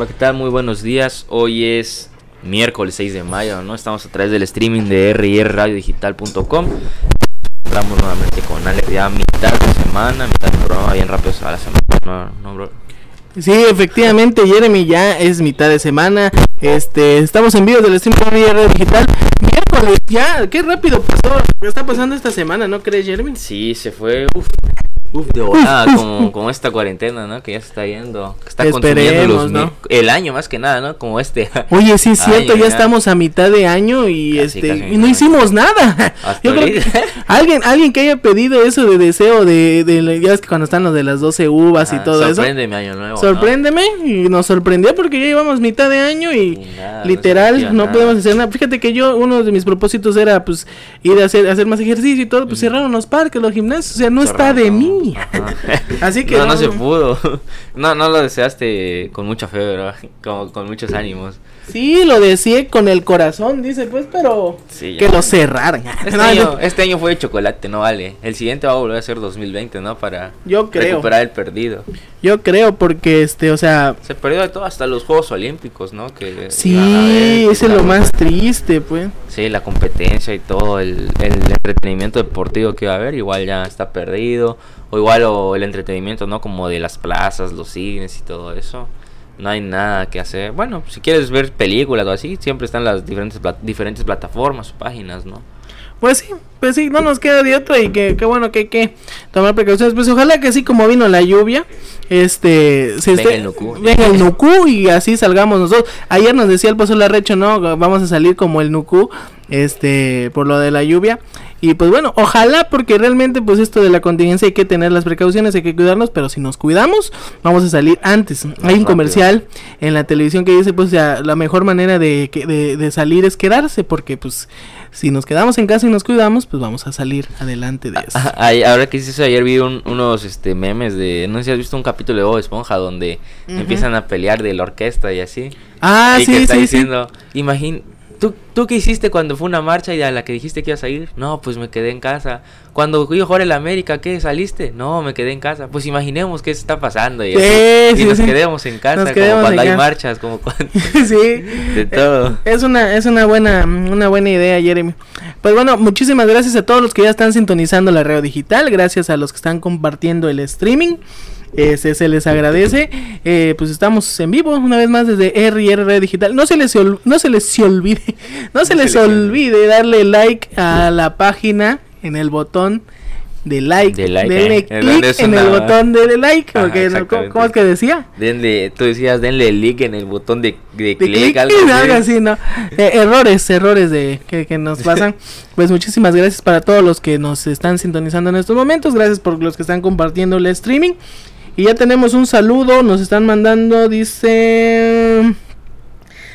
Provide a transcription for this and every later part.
Hola, ¿qué tal? Muy buenos días. Hoy es miércoles 6 de mayo, ¿no? Estamos a través del streaming de rrradiodigital.com. Estamos nuevamente con Ale, ya mitad de semana, mitad del programa, bien rápido a la semana, ¿no, bro? Sí, efectivamente, Jeremy, ya es mitad de semana. Este, estamos en vivo del streaming de Radio Digital. Miércoles, ya, qué rápido pasó. ¿Qué está pasando esta semana, no crees, Jeremy? Sí, se fue, uf, Uf, de volada, como, como esta cuarentena, ¿no? Que ya se está yendo. Que está consumiendo los el año más que nada, ¿no? Como este. Oye, sí es cierto, ya, estamos a mitad de año y este y no hicimos nada. Yo creo que alguien, alguien que haya pedido eso de deseo de, de ya ves que cuando están los de las 12 uvas y todo eso. Sorpréndeme año nuevo. Sorpréndeme y nos sorprendió porque ya llevamos mitad de año y, literal no, podemos hacer nada. Fíjate que yo uno de mis propósitos era pues ir a hacer hacer más ejercicio y todo, pues cerraron los parques, los gimnasios, o sea, no está de mí. Así que no, no, se pudo. No, no lo deseaste con mucha fe, ¿verdad? Como con muchos ánimos. Sí, lo deseé con el corazón, dice, pues, pero que lo cerraran. Este, año, este año fue de chocolate, no vale. El siguiente va a volver a ser 2020, ¿no? Para Yo creo. recuperar el perdido. Yo creo porque, este, o sea... Se perdió de todo, hasta los Juegos Olímpicos, ¿no? Que, sí, ese es lo más triste, pues. Sí, la competencia y todo, el, el entretenimiento deportivo que iba a haber, igual ya está perdido o igual o el entretenimiento, ¿no? Como de las plazas, los cines y todo eso. No hay nada que hacer. Bueno, si quieres ver películas o así, siempre están las diferentes, diferentes plataformas o páginas, ¿no? Pues sí, pues sí, no nos queda de otra y que, bueno que hay que tomar precauciones. Pues ojalá que así como vino la lluvia, este, se venga, el nuku. venga el nuku y así salgamos nosotros. Ayer nos decía el Paso Larrecho, no, vamos a salir como el nuku, este, por lo de la lluvia. Y pues bueno, ojalá porque realmente pues esto de la contingencia hay que tener las precauciones, hay que cuidarnos, pero si nos cuidamos vamos a salir antes. hay un comercial en la televisión que dice pues ya la mejor manera de, de, de, salir es quedarse porque pues si nos quedamos en casa y nos cuidamos pues vamos a salir adelante de eso. ahora que eso, ayer vi unos este memes de, no sé si has visto un capítulo de Bob Esponja donde empiezan a pelear de la orquesta y así. Ah, y sí, que está sí, diciendo, imagín ¿Tú, ¿Tú qué hiciste cuando fue una marcha y a la que dijiste que ibas a ir? No, pues me quedé en casa. Cuando fui a jugar en América, ¿qué? ¿Saliste? No, me quedé en casa. Pues imaginemos qué está pasando. Y, nos quedemos en casa, como cuando hay marchas, como cuando... sí. De todo. Es una, es una buena, una buena idea, Jeremy. Pues bueno, muchísimas gracias a todos los que ya están sintonizando la radio digital. Gracias a los que están compartiendo el streaming. Este, se les agradece. Eh, pues estamos en vivo una vez más desde RR Digital. No se les, no se les olvide, no se les olvide darle like a la página en el botón de like. De like denle eh. clic en el botón de like. Porque, ¿cómo, es que decía? Denle, tú decías, denle like en el botón de, de, clic. Algo, así, ¿no? Eh, errores, errores de que, que nos pasan. pues muchísimas gracias para todos los que nos están sintonizando en estos momentos. Gracias por los que están compartiendo el streaming. Y ya tenemos un saludo, nos están mandando, dice...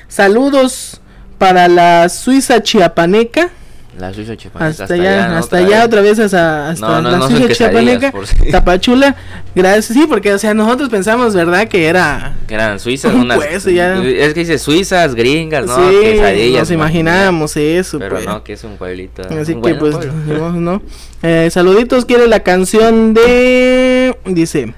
Saludos para la Suiza chiapaneca. La Suiza chiapaneca. Hasta, allá, hasta allá otra vez hasta, hasta la Suiza chiapaneca. Tapachula. Gracias, sí, porque o sea, nosotros pensamos, ¿verdad? Que era... Que eran suizas, unas... Es que dice suizas, gringas, ¿no? Sí, nos imaginábamos eso. Pero pues. no, que es un pueblito. Así que pues, no. Eh, saluditos, quiere la canción de... Dice...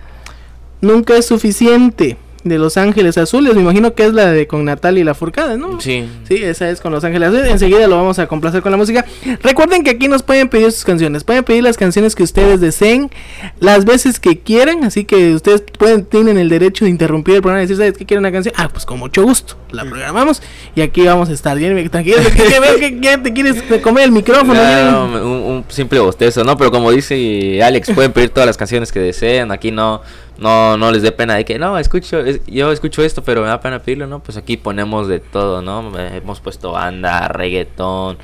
Nunca es suficiente de Los Ángeles Azules. Me imagino que es la de con Natalia y la Furcada, ¿no? Sí. Sí, esa es con Los Ángeles Azules. Enseguida lo vamos a complacer con la música. Recuerden que aquí nos pueden pedir sus canciones. Pueden pedir las canciones que ustedes deseen, las veces que quieran. Así que ustedes pueden, tienen el derecho de interrumpir el programa y decir, ¿sabes qué quieren una canción? Ah, pues con mucho gusto. La programamos y aquí vamos a estar. Bien, tranquilo, que, te quieres comer el micrófono. No, un, simple bostezo, ¿no? Pero como dice Alex, pueden pedir todas las canciones que deseen. Aquí no no no les dé pena de que no escucho yo escucho esto pero me da pena pedirlo no pues aquí ponemos de todo no hemos puesto banda reggaetón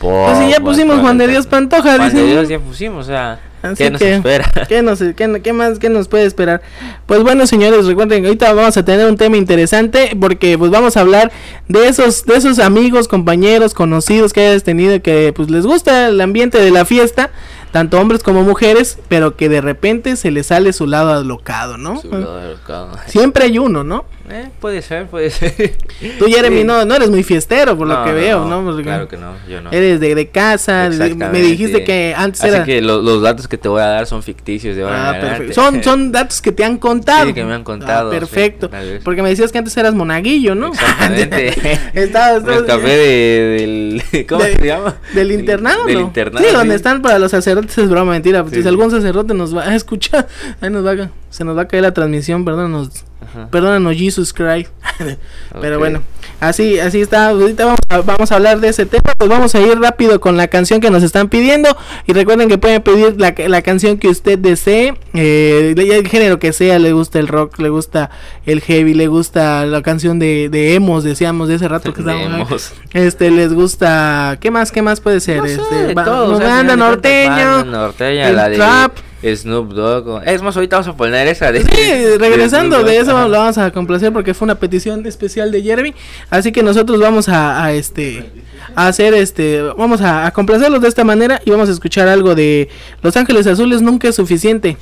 pop pues sí ya pusimos Juan de Dios Pantoja Juan de Dios ya pusimos o sea ¿Qué nos espera? ¿qué, nos, qué, qué, más qué nos puede esperar? Pues bueno, señores, recuerden que ahorita vamos a tener un tema interesante porque pues vamos a hablar de esos de esos amigos, compañeros, conocidos que hayas tenido que pues les gusta el ambiente de la fiesta tanto hombres como mujeres, pero que de repente se le sale su lado alocado, ¿no? Su lado alocado. Siempre hay uno, ¿no? Eh, puede ser, puede ser. Tú, Jeremy, Sí. no, no eres muy fiestero, por lo que no, veo, no. Porque Claro que no, yo no. Eres de, de casa, me dijiste que antes Así era... que lo- los datos que te voy a dar son ficticios de ahora Ah, perfecto. Son, son datos que te han contado. Sí, que me han contado, Ah, perfecto. sí. Porque me decías que antes eras monaguillo, ¿no? Exactamente. Estabas- Me escapé de, del. ¿Cómo De- se llama? Del internado, Del ¿no? internado. Sí, donde están para los sacerdotes es broma, mentira. Sí, si sí. algún sacerdote nos va a escuchar, ahí nos va a, se nos va a caer la transmisión, perdónanos, Ajá. perdónanos Jesus Christ. Pero bueno, así, así está. Ahorita vamos a, vamos a hablar de ese tema. Pues vamos a ir rápido con la canción que nos están pidiendo. Y recuerden que pueden pedir la, la canción que usted desee. Eh, el género que sea. Le gusta el rock, le gusta el heavy, le gusta la canción de, de emos, decíamos de ese rato que estábamos. Este, les gusta. ¿Qué más? ¿Qué más puede ser? No sé, este, todo, o sea, banda norteño. banda norteña, el la de trap. Snoop Dogg. Es más, ahorita vamos a poner esa de. Sí, regresando de eso lo vamos a complacer porque fue una petición especial de Jeremy. Así que nosotros vamos a, a, este a hacer este vamos a, a complacerlos de esta manera y vamos a escuchar algo de Los Ángeles Azules nunca es suficiente.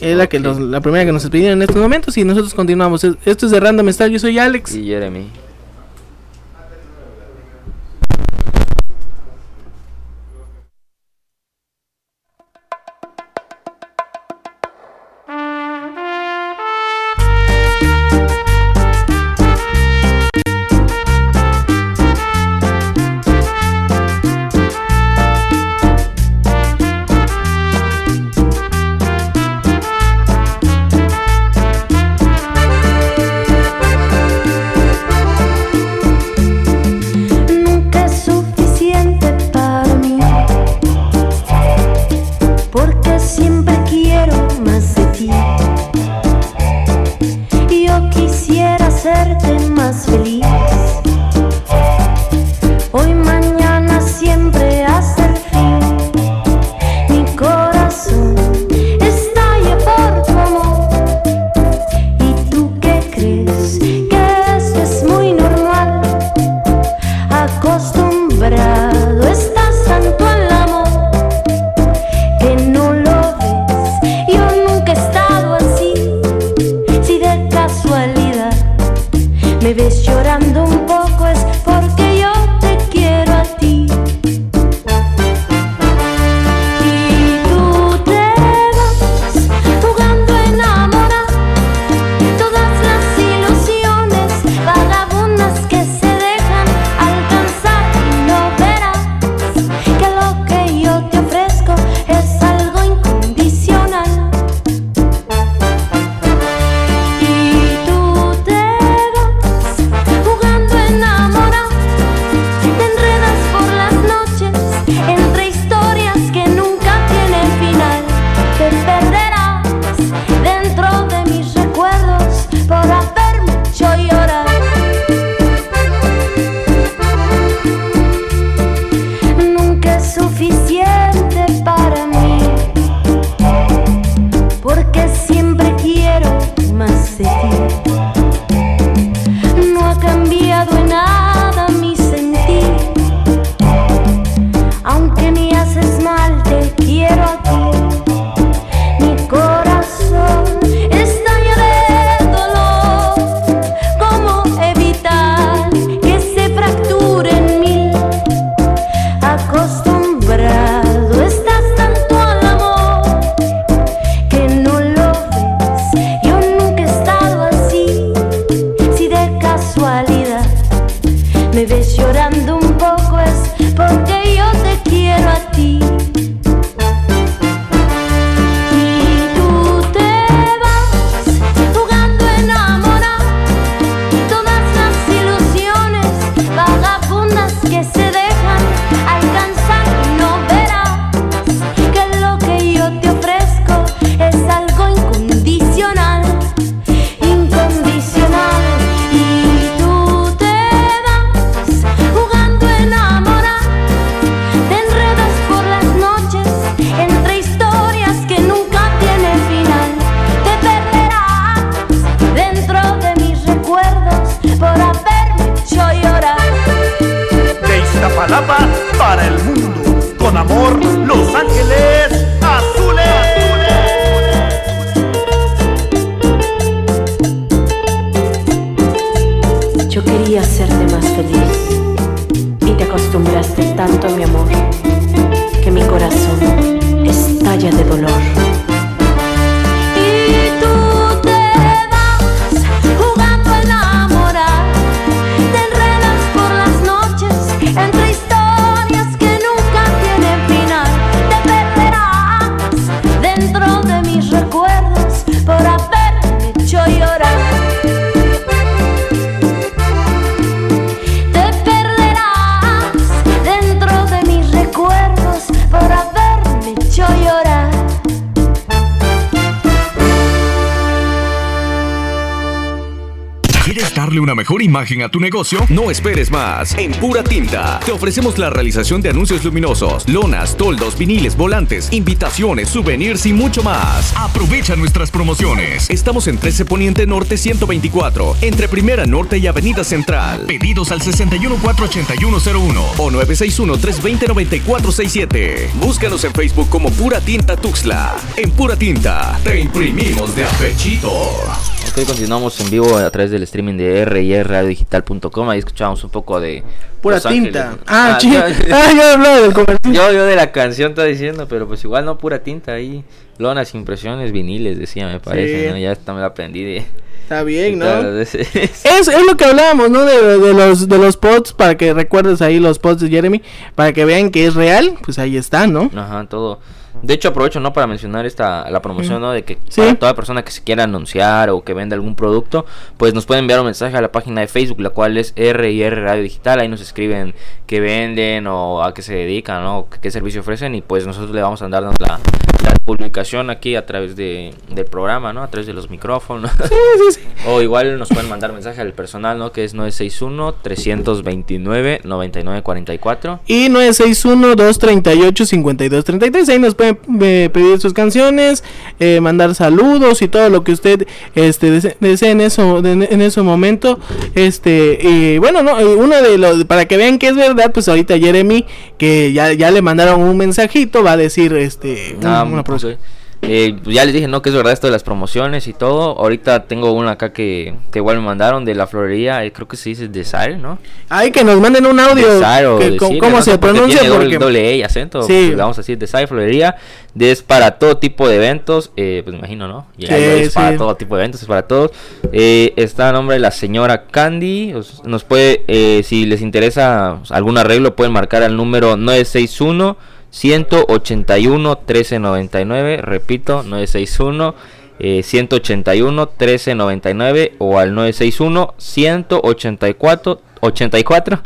Es la que nos- la primera que nos pidieron en estos momentos y nosotros continuamos. Es- Esto es de Random Style, yo soy Alex. Y Jeremy. Más imagen a tu negocio? No esperes más. En Pura Tinta te ofrecemos la realización de anuncios luminosos, lonas, toldos, viniles, volantes, invitaciones, souvenirs y mucho más. Aprovecha nuestras promociones. Estamos en 13 Poniente Norte 124, entre Primera Norte y Avenida Central. Pedidos al 6148101 o 961-320-9467. Búscanos en Facebook como Pura Tinta Tuxla. En Pura Tinta te imprimimos de apechito. Ok, continuamos en vivo a través del streaming de rradiodigital.com. Ahí escuchamos un poco de. Pura Los Ángeles. tinta. Ah, yo, ah, yo hablaba del comercial. yo, yo de la canción está diciendo, pero pues igual no pura tinta ahí. Lonas, impresiones, viniles, decía, me parece. Sí. ¿no? Ya esta me la aprendí de. Está bien, ¿no? Claro, ese- Es, es lo que hablábamos, ¿no? De, de los de los pods, para que recuerdes ahí los pods de Jeremy, para que vean que es real, pues ahí está, ¿no? Ajá, todo. De hecho, aprovecho, ¿no? Para mencionar esta, la promoción, ¿no? De que Sí. para toda persona que se quiera anunciar o que venda algún producto, pues nos pueden enviar un mensaje a la página de Facebook, la cual es R&R Radio Digital. Ahí nos escriben qué venden o a qué se dedican, ¿no? Qué, servicio ofrecen y pues nosotros le vamos a andar dando la, la publicación aquí a través de, del programa, ¿no? A través de los micrófonos. O igual nos pueden mandar mensaje al personal, ¿no? Que es 961-329-9944. Y 961-238-5233. Ahí nos pueden eh, pedir sus canciones, eh, mandar saludos y todo lo que usted este, dese- desee en, eso, de- en ese momento. Este, y bueno, no, uno de los, para que vean que es verdad, pues ahorita Jeremy, que ya, ya le mandaron un mensajito, va a decir este, un- Ah, una. Eh, pues ya les dije, ¿no? Que es verdad esto de las promociones y todo. Ahorita tengo una acá que, que igual me mandaron de la florería. eh, creo que se dice Desire, ¿no? Ay, que nos manden un audio. Desire o que- ¿Cómo, cómo no se porque pronuncia? tiene doble- Porque- doble E acento. Sí. pues, vamos a decir Desire Florería. Es para todo tipo de eventos. eh, pues me imagino, ¿no? Ya, Sí, ya es sí. para todo tipo de eventos, es para todos. Eh, está a nombre de la señora Candy. os- Nos puede, eh, si les interesa algún arreglo, pueden marcar al número 961 181 1399. Repito, 961 eh, 181 1399 o al 961 184 84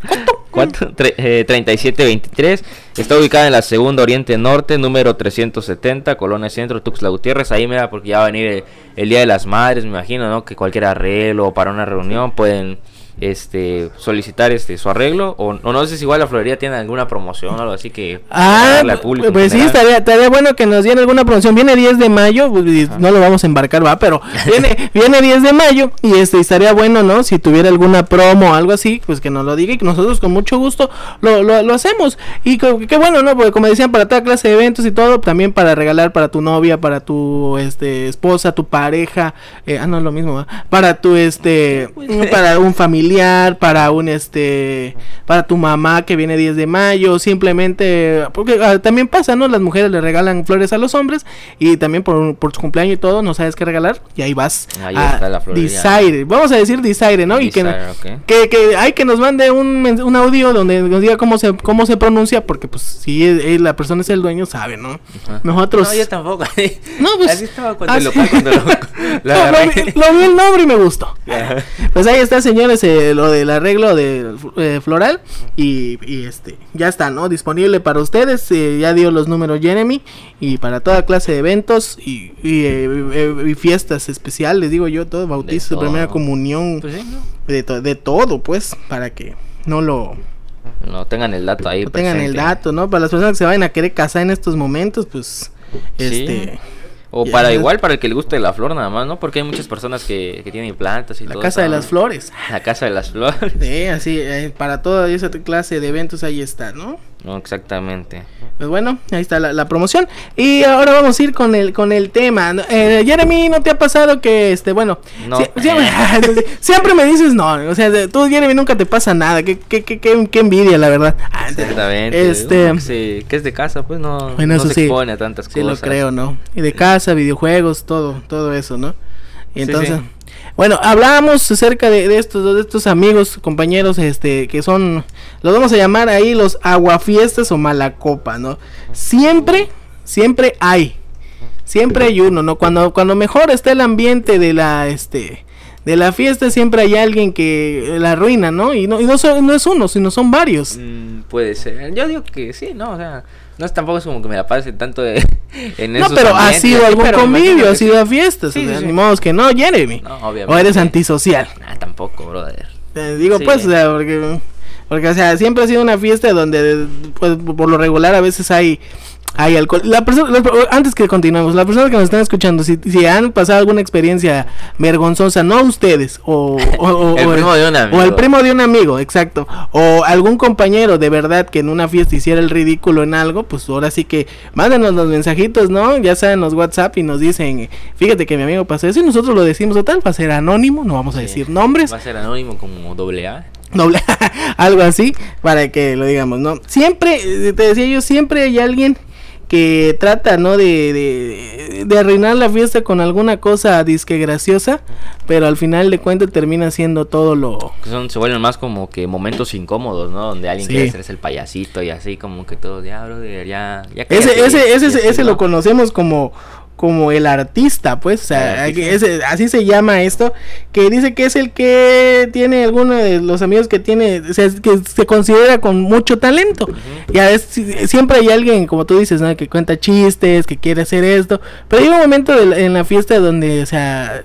cuatro, tre- eh, 3723 está ubicada en la segunda Oriente Norte número 370 Colonia Centro Tuxtla Gutiérrez ahí mira porque ya va a venir el, el Día de las Madres me imagino no que cualquier arreglo o para una reunión pueden este solicitar este su arreglo o, o no sé si igual la florería tiene alguna promoción o algo así que Ah, al público pues sí, estaría, estaría bueno que nos dieran alguna promoción. Viene 10 de mayo, pues, no lo vamos a embarcar, va, pero viene, viene 10 de mayo y este estaría bueno, ¿no? Si tuviera alguna promo o algo así, pues que nos lo diga y que nosotros con mucho gusto lo, lo, lo hacemos. Y que, que bueno, ¿no? Porque como decían, para toda clase de eventos y todo, también para regalar para tu novia, para tu este esposa, tu pareja, eh, ah, no, lo mismo, ¿va? para tu este, para un familiar, para un este, para tu mamá que viene 10 de mayo, simplemente, porque ah, también pasa, ¿no? Las mujeres le regalan flores a los hombres y también por, por su cumpleaños y todo, no sabes qué regalar y ahí vas Ahí a está la florería. Desire. Vamos a decir Desire, ¿no? y que, Desire, ok. que, que hay que nos mande un, mens- un audio donde nos diga cómo se, cómo se pronuncia, porque pues si es- es- la persona es el dueño, sabe, ¿no? Ajá. Nosotros... no yo tampoco No, pues, así estaba cuando así- lo cuando lo, lo No, lo, agarré. vi, lo vi el nombre y me gustó. Pues ahí está, señores, eh, lo del arreglo de eh, floral y, y, este ya está, ¿no? Disponible para ustedes. eh, ya dio los números Jeremy y para toda clase de eventos y, y, eh, eh, y fiestas especiales, digo yo, todo bautizo, primera comunión, Pues sí, ¿no? de, to- de todo, pues, para que no lo No tengan el dato ahí. no tengan el dato, ¿no? Para las personas que se vayan a querer casar en estos momentos, pues, este, O para igual, para el que le guste la flor nada más, ¿no? Porque hay muchas personas que, que tienen plantas y la todo casa de las flores. La casa de las flores. Sí, así, eh, para toda esa clase de eventos ahí está, ¿no? No, exactamente. Pues bueno, ahí está la, la promoción. Y ahora vamos a ir con el, con el tema. Eh, Jeremy, ¿no te ha pasado que, este, bueno, No. sie- siempre, siempre me dices no, o sea, tú, Jeremy, nunca te pasa nada. Qué, qué, qué, qué, envidia, la verdad. Ah, Exactamente. Este, Uno que, es de casa, pues no, Bueno, no eso se sí. expone a tantas Sí, cosas. lo creo, ¿no? Y de casa, videojuegos, todo, todo eso, ¿no? Y Sí, entonces, sí. Bueno, hablábamos acerca de, de estos, de estos amigos, compañeros, este, que son, los vamos a llamar ahí los aguafiestas o malacopa, ¿no? Siempre, siempre hay, siempre hay uno, ¿no? Cuando, cuando mejor está el ambiente de la, este, de la fiesta, siempre hay alguien que la arruina, ¿no? Y no, y no, no es uno, sino son varios. Mm, puede ser. Yo digo que sí, ¿no? O sea, no es tampoco es como que me la pase tanto de- en No, esos pero ha sido algún convivio, ha sido a fiestas, Sí, o sea, sí, ni sí. modo que no, Jeremy. No, obviamente. O eres antisocial. Ah, tampoco, brother. Digo pues, o sea, porque, porque, o sea, siempre ha sido una fiesta donde, pues, por lo regular a veces hay, hay alcohol. La persona, antes que continuemos, las personas que nos están escuchando, si, si han pasado alguna experiencia vergonzosa, no ustedes, o, o, o- El o primo de un amigo. O el primo de un amigo, exacto. O algún compañero de verdad que en una fiesta hiciera el ridículo en algo, pues ahora sí que mándenos los mensajitos, ¿no? Ya saben los WhatsApp y nos dicen, fíjate que mi amigo pasó eso y nosotros lo decimos total, va a ser anónimo, no vamos a Sí. decir nombres. Va a ser anónimo como doble A. doble algo así para que lo digamos no siempre te decía yo siempre hay alguien que trata no de, de, de arruinar la fiesta con alguna cosa disque graciosa pero al final de cuentas termina siendo todo lo Que son, se vuelven más como que momentos incómodos, ¿no? Donde alguien Sí. quiere hacerse el payasito y así como que todo, ya, brother, ya, ya ese cállate", ese ese ese lo ¿no? conocemos como como el artista, pues, o sea, así se llama esto, que dice que es el que tiene alguno de los amigos que tiene, o sea, que se considera con mucho talento. Ya es, si- siempre hay alguien, como tú dices, ¿no? que cuenta chistes, que quiere hacer esto, pero hay un momento de en la fiesta donde, o sea,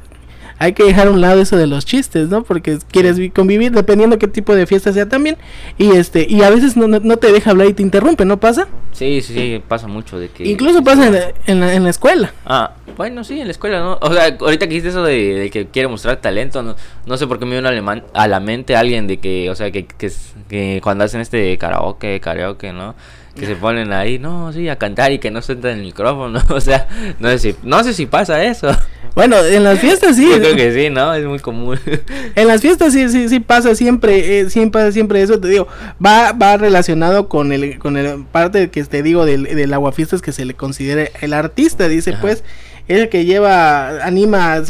hay que dejar a un lado eso de los chistes, ¿no? Porque quieres vi- convivir dependiendo qué tipo de fiesta sea también. Y este, y a veces no, no- no te deja hablar y te interrumpe, ¿no pasa? Sí, sí, sí, pasa mucho de que... Incluso pasa en la, en la, en la escuela. Ah, bueno, sí, en la escuela, ¿no? O sea, ahorita que dijiste eso de, de que quiere mostrar talento, no, no sé por qué me vino alemán, a la mente alguien de que, o sea, que, que cuando hacen este karaoke, karaoke, ¿no? Que se ponen ahí, no, sí, a cantar y que no sueltan el micrófono, o sea, no sé si, no sé si pasa eso. Bueno, en las fiestas sí. Yo creo que sí, ¿no? Es muy común. En las fiestas sí, sí, sí pasa siempre, eh, siempre, siempre eso te digo, va, va relacionado con el, con el parte que te digo del, del aguafiestas que se le considera el artista, dice Ajá. pues, es el que lleva, anima,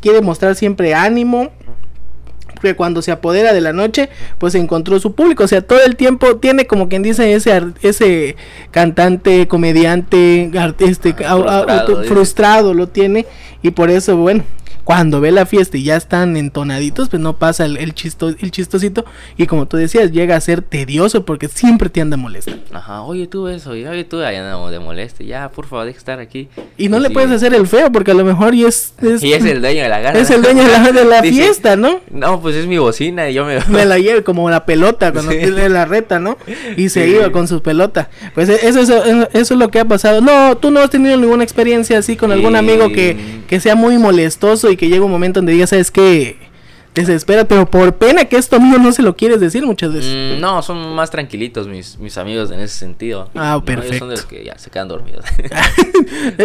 quiere mostrar siempre ánimo, que cuando se apodera de la noche, pues encontró su público, o sea, todo el tiempo tiene como quien dice ese ese cantante, comediante, ar- este, Ah, frustrado, frustrado lo tiene y por eso, bueno, cuando ve la fiesta y ya están entonaditos, pues no pasa el, el, chisto, el chistosito y como tú decías, llega a ser tedioso porque siempre te anda molestando. Ajá, oye tú eso, y oye tú, ahí andamos de moleste, ya, por favor, deja de estar aquí. Y no le sí. puedes hacer el feo porque a lo mejor y es, es, Y es el dueño de la gana. es el dueño de la, de la Dice, fiesta, ¿no? No, pues es mi bocina y yo me... me la lleve como la pelota cuando Sí. tiene la reta, ¿no? Y se Sí. iba con su pelota. Pues e- eso, eso, eso es lo que ha pasado. No, tú no has tenido ninguna experiencia así con algún amigo que, que sea muy molestoso y que llegue un momento donde digas, ¿sabes qué? Desespera, pero por pena que esto mío no se lo quieres decir muchas veces. Mm, no, son más tranquilitos mis, mis amigos en ese sentido. Ah, No, ellos perfecto. son de los que ya se quedan dormidos.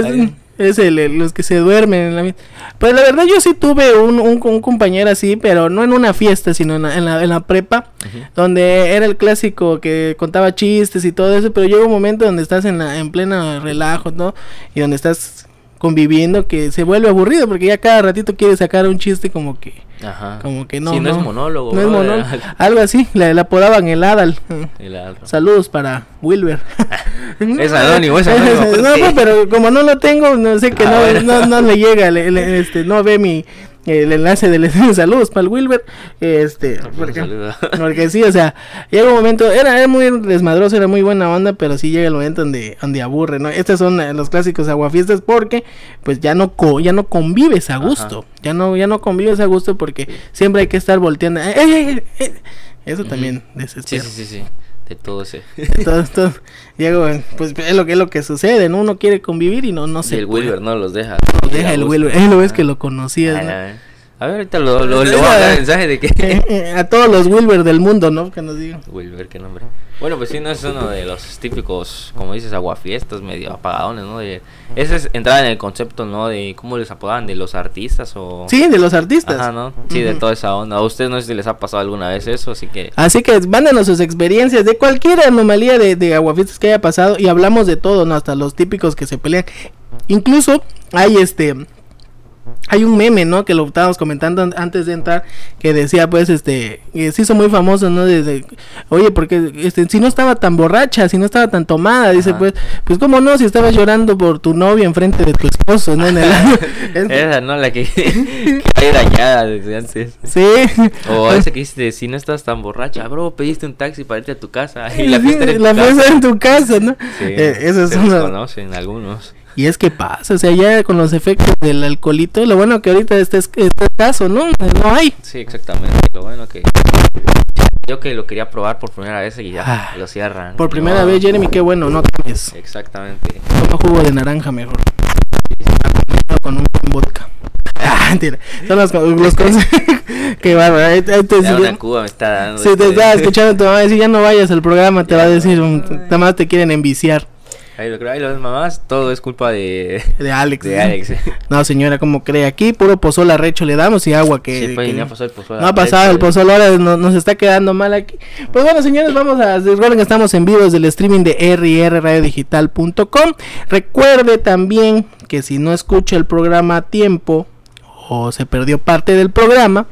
es el- los que se duermen en la Pues la verdad yo sí tuve un, un, un compañero así, pero no en una fiesta, sino en la, en la, en la prepa, donde era el clásico que contaba chistes y todo eso, pero llega un momento donde estás en, la, en pleno relajo, ¿no? Y donde estás conviviendo que se vuelve aburrido porque ya cada ratito quiere sacar un chiste como que Ajá. como que no Sí, no, es monólogo. no es monólogo algo así le, le apodaban el Adal El. Saludos para Wilber. Es anónimo, es anónimo, no, pero como no lo tengo, no sé que Ah, no, no, no le llega, le- le- este, no ve mi el enlace del saludos para el Wilber, este, porque, saludo. porque sí, o sea, llega un momento, era, era muy desmadroso, era muy buena onda, pero sí llega el momento donde, donde aburre, ¿no? Estos son eh, los clásicos aguafiestas porque, pues ya no co- ya no convives a gusto, ya no, ya no convives a gusto porque siempre hay que estar volteando, eso también Sí, desespera. sí, sí, sí. De todo ese. todo llega, pues es lo que es lo que sucede, ¿no? Uno quiere convivir y no, no Y se el puede. Wilber no los deja. Deja el Wilber, él lo ves que lo conocías, Ah, ¿no? A ver, ahorita lo, lo, le voy a mandar mensaje de que... Eh, eh, a todos los Wilber del mundo, ¿no? Que nos digan. Wilber, qué nombre. Bueno, pues sí, no es uno de los típicos, como dices, aguafiestas, medio apagadones, ¿no? De, ese es entrar en el concepto, ¿no? De cómo les apodaban, de los artistas o... Sí, de los artistas. Ajá, ¿no? Sí, de toda esa onda. A ustedes no sé si les ha pasado alguna vez eso, así que... Así que mándenos sus experiencias de cualquier anomalía de, de aguafiestas que haya pasado y hablamos de todo, ¿no? Hasta los típicos que se pelean. Incluso hay este... Hay un meme, ¿no? Que lo estábamos comentando an- antes de entrar, que decía, pues, este, que se hizo muy famoso, ¿no? Desde, oye, porque, este, si no estaba tan borracha, si no estaba tan tomada, dice, pues, pues, ¿cómo no? Si estabas llorando por tu novia enfrente de tu esposo, ¿no? En el- Esa, ¿no? La que, que dañada desde antes. sí. O ese que dice, si no estás tan borracha, bro, pediste un taxi para irte a tu casa. Y la fiesta en tu la casa. fiesta en tu casa, ¿no? Sí, Eh, se desconocen algunos. Y es que pasa, o sea, ya con los efectos del alcoholito, lo bueno que ahorita este es este caso, ¿no? No hay. Sí, exactamente. Lo bueno que... Yo que lo quería probar por primera vez y ya Ah, lo cierran. Por primera No. vez, Jeremy, qué bueno, no tomes. Exactamente. Toma jugo de naranja mejor. Acompañado Con un vodka. Ah, mentira. Son los, los consejos que bárbaro. Ahí- ahí te- Ya una cuba me está dando. Si te estaba escuchando tu mamá decir ya no vayas al programa, te va a decir, nada más te quieren enviciar. Ahí lo creo, ahí las mamás, todo es culpa de, De Alex. de Alex. No, señora, como cree, aquí puro pozol recho le damos y agua que... Sí, pues, que- ya pasó el pozole No ha pasado el arrecho, pozol, ahora no- nos está quedando mal aquí. Pues bueno, señores, vamos a recuerden que estamos en vivo desde el streaming de rrradiodigital.com. Recuerde también que si no escucha el programa a tiempo o se perdió parte del programa,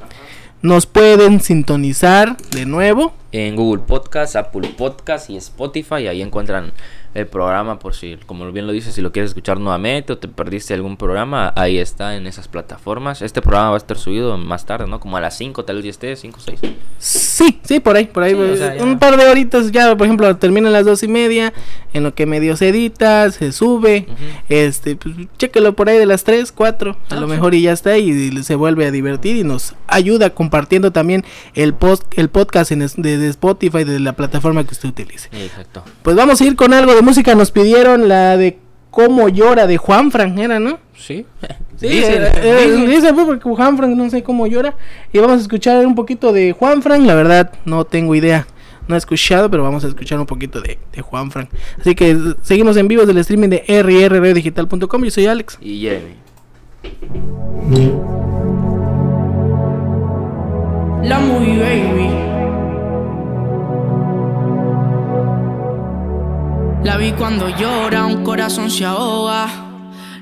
nos pueden sintonizar de nuevo. En Google Podcast, Apple Podcast y Spotify, ahí encuentran el programa por si, como bien lo dices, si lo quieres escuchar nuevamente o te perdiste algún programa, ahí está en esas plataformas. Este programa va a estar subido más tarde, ¿no? Como a las 5, tal vez ya esté, 5 o 6. Sí, sí, por ahí, por ahí. Sí, o sea, ya. un par de horitas ya, por ejemplo, terminan las dos y media, en lo que medio se edita, se sube, este, pues chéquelo por ahí de las 3, 4, a Ah, lo sí. mejor y ya está, y, se vuelve a divertir y nos ayuda compartiendo también el post, el podcast en de, de Spotify, de la plataforma que usted utilice. Exacto. Pues vamos a ir con algo de música, nos pidieron la de Cómo llora de Juan Fran, ¿era, no? Sí. Sí, Dicen, eh, eh, dicen. dice, pues, porque Juan Frank no sé cómo llora. Y vamos a escuchar un poquito de Juan Frank. La verdad, no tengo idea. No he escuchado, pero vamos a escuchar un poquito de, de Juan Frank. Así que seguimos en vivo del streaming de rrrdigital.com. Yo soy Alex. Y Jeremy. La movie baby. La vi cuando llora, un corazón se ahoga.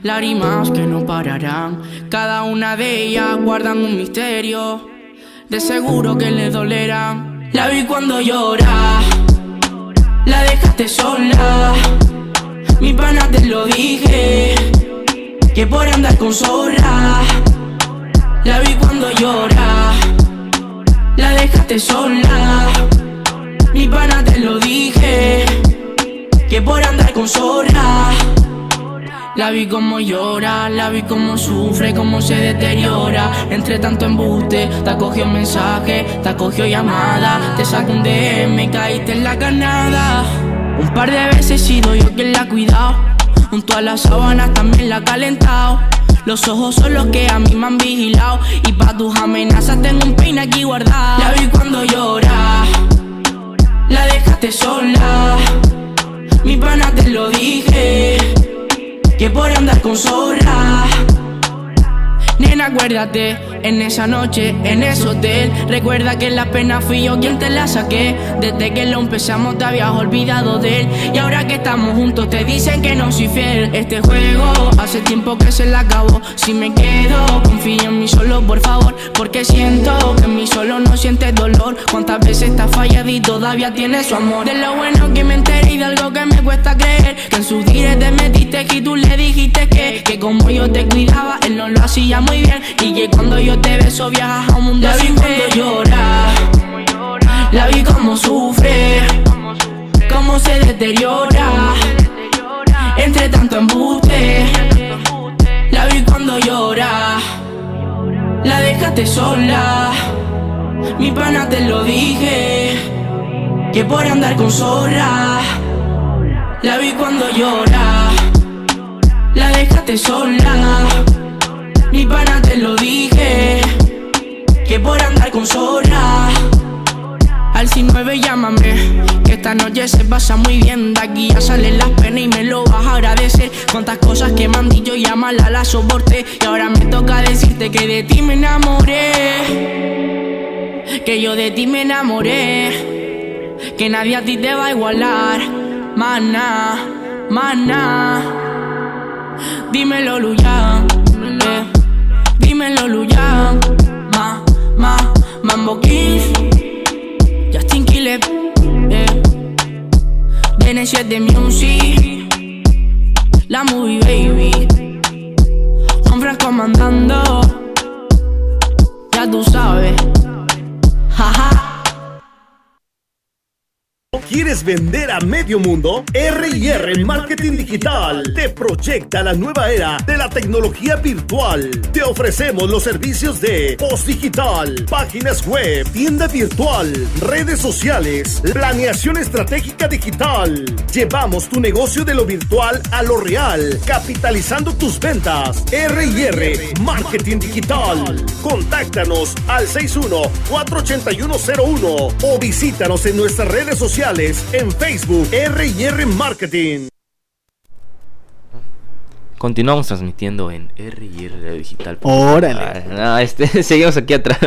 Lágrimas que no pararán. Cada una de ellas guardan un misterio. De seguro que le dolerán. La vi cuando llora. La dejaste sola. Mi pana te lo dije. Que por andar con zorra. La vi cuando llora. La dejaste sola. Mi pana te lo dije. Que por andar con zorra. La vi como llora, la vi como sufre, como se deteriora. Entre tanto embuste, te acogió mensaje, te acogió llamada. Te sacó un DM caíste en la canada. Un par de veces he sido yo quien la ha cuidado. Junto a las sábanas también la ha calentado. Los ojos son los que a mí me han vigilado. Y pa' tus amenazas tengo un peine aquí guardado. La vi cuando llora, la dejaste sola. Mi pana te lo dije, que por andar con zorra. Nena, acuérdate, en esa noche, en ese hotel. Recuerda que la pena fui yo quien te la saqué. Desde que lo empezamos te habías olvidado de él. Y ahora que estamos juntos te dicen que no soy fiel. Este juego hace tiempo que se la acabó. Si me quedo, confía en mí solo, por favor. Porque siento que en mí solo no sientes dolor. Cuántas veces estás fallado y todavía tienes su amor. De lo bueno que me enteré y de algo que me cuesta creer. Que en sus directs te metiste y tú le dijiste que, que como yo te cuidaba, él no lo hacía muy bien. Y que cuando yo te beso viajas a un mundo La vi cuando llora, la vi como sufre, cómo se deteriora. Entre tanto embuste, la vi cuando llora, la dejaste sola. Mi pana te lo dije, que por andar con zorra. La vi cuando llora, la dejaste sola. Mi pana te lo dije, que por andar con zorra. Al 9 llámame, que esta noche se pasa muy bien. De aquí ya salen las penas y me lo vas a agradecer. Cuántas cosas que me han dicho, ya mala la soporté. Y ahora me toca decirte que de ti me enamoré. Que yo de ti me enamoré. Que nadie a ti te va a igualar. Mana, mana. Dímelo, Luyan. eh. Dímelo, Luyan. Ma, ma, Mambo Kings. Justin Killer, eh. Genesis de Music, la movie baby, Juan Franco mandando, ya tú sabes, ¿Quieres vender a medio mundo? R&R Marketing Digital te proyecta la nueva era de la tecnología virtual. Te ofrecemos los servicios de post digital, páginas web, tienda virtual, redes sociales, planeación estratégica digital. Llevamos tu negocio de lo virtual a lo real, capitalizando tus ventas. R&R Marketing Digital. Contáctanos al 61-48101 o visítanos en nuestras redes sociales en Facebook R&R Marketing. Continuamos transmitiendo en R&R Digital. Órale. Ah, no, este, seguimos aquí atrás,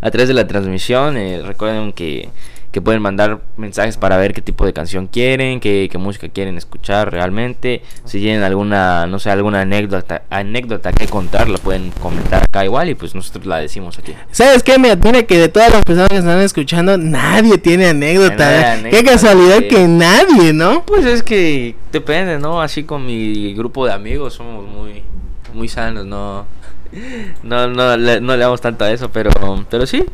atrás de la transmisión. eh, recuerden que, que pueden mandar mensajes para ver qué tipo de canción quieren, qué, qué música quieren escuchar realmente. Si tienen alguna, no sé, alguna anécdota, anécdota que contar, la pueden comentar acá igual y pues nosotros la decimos aquí. ¿Sabes qué? Me admira que de todas las personas que están escuchando, nadie tiene anécdota. ¿eh? anécdota, Qué casualidad que nadie, ¿no? Pues es que depende, ¿no? Así con mi grupo de amigos somos muy, muy sanos, ¿no? No, no, le, no le damos tanto a eso, pero, pero sí.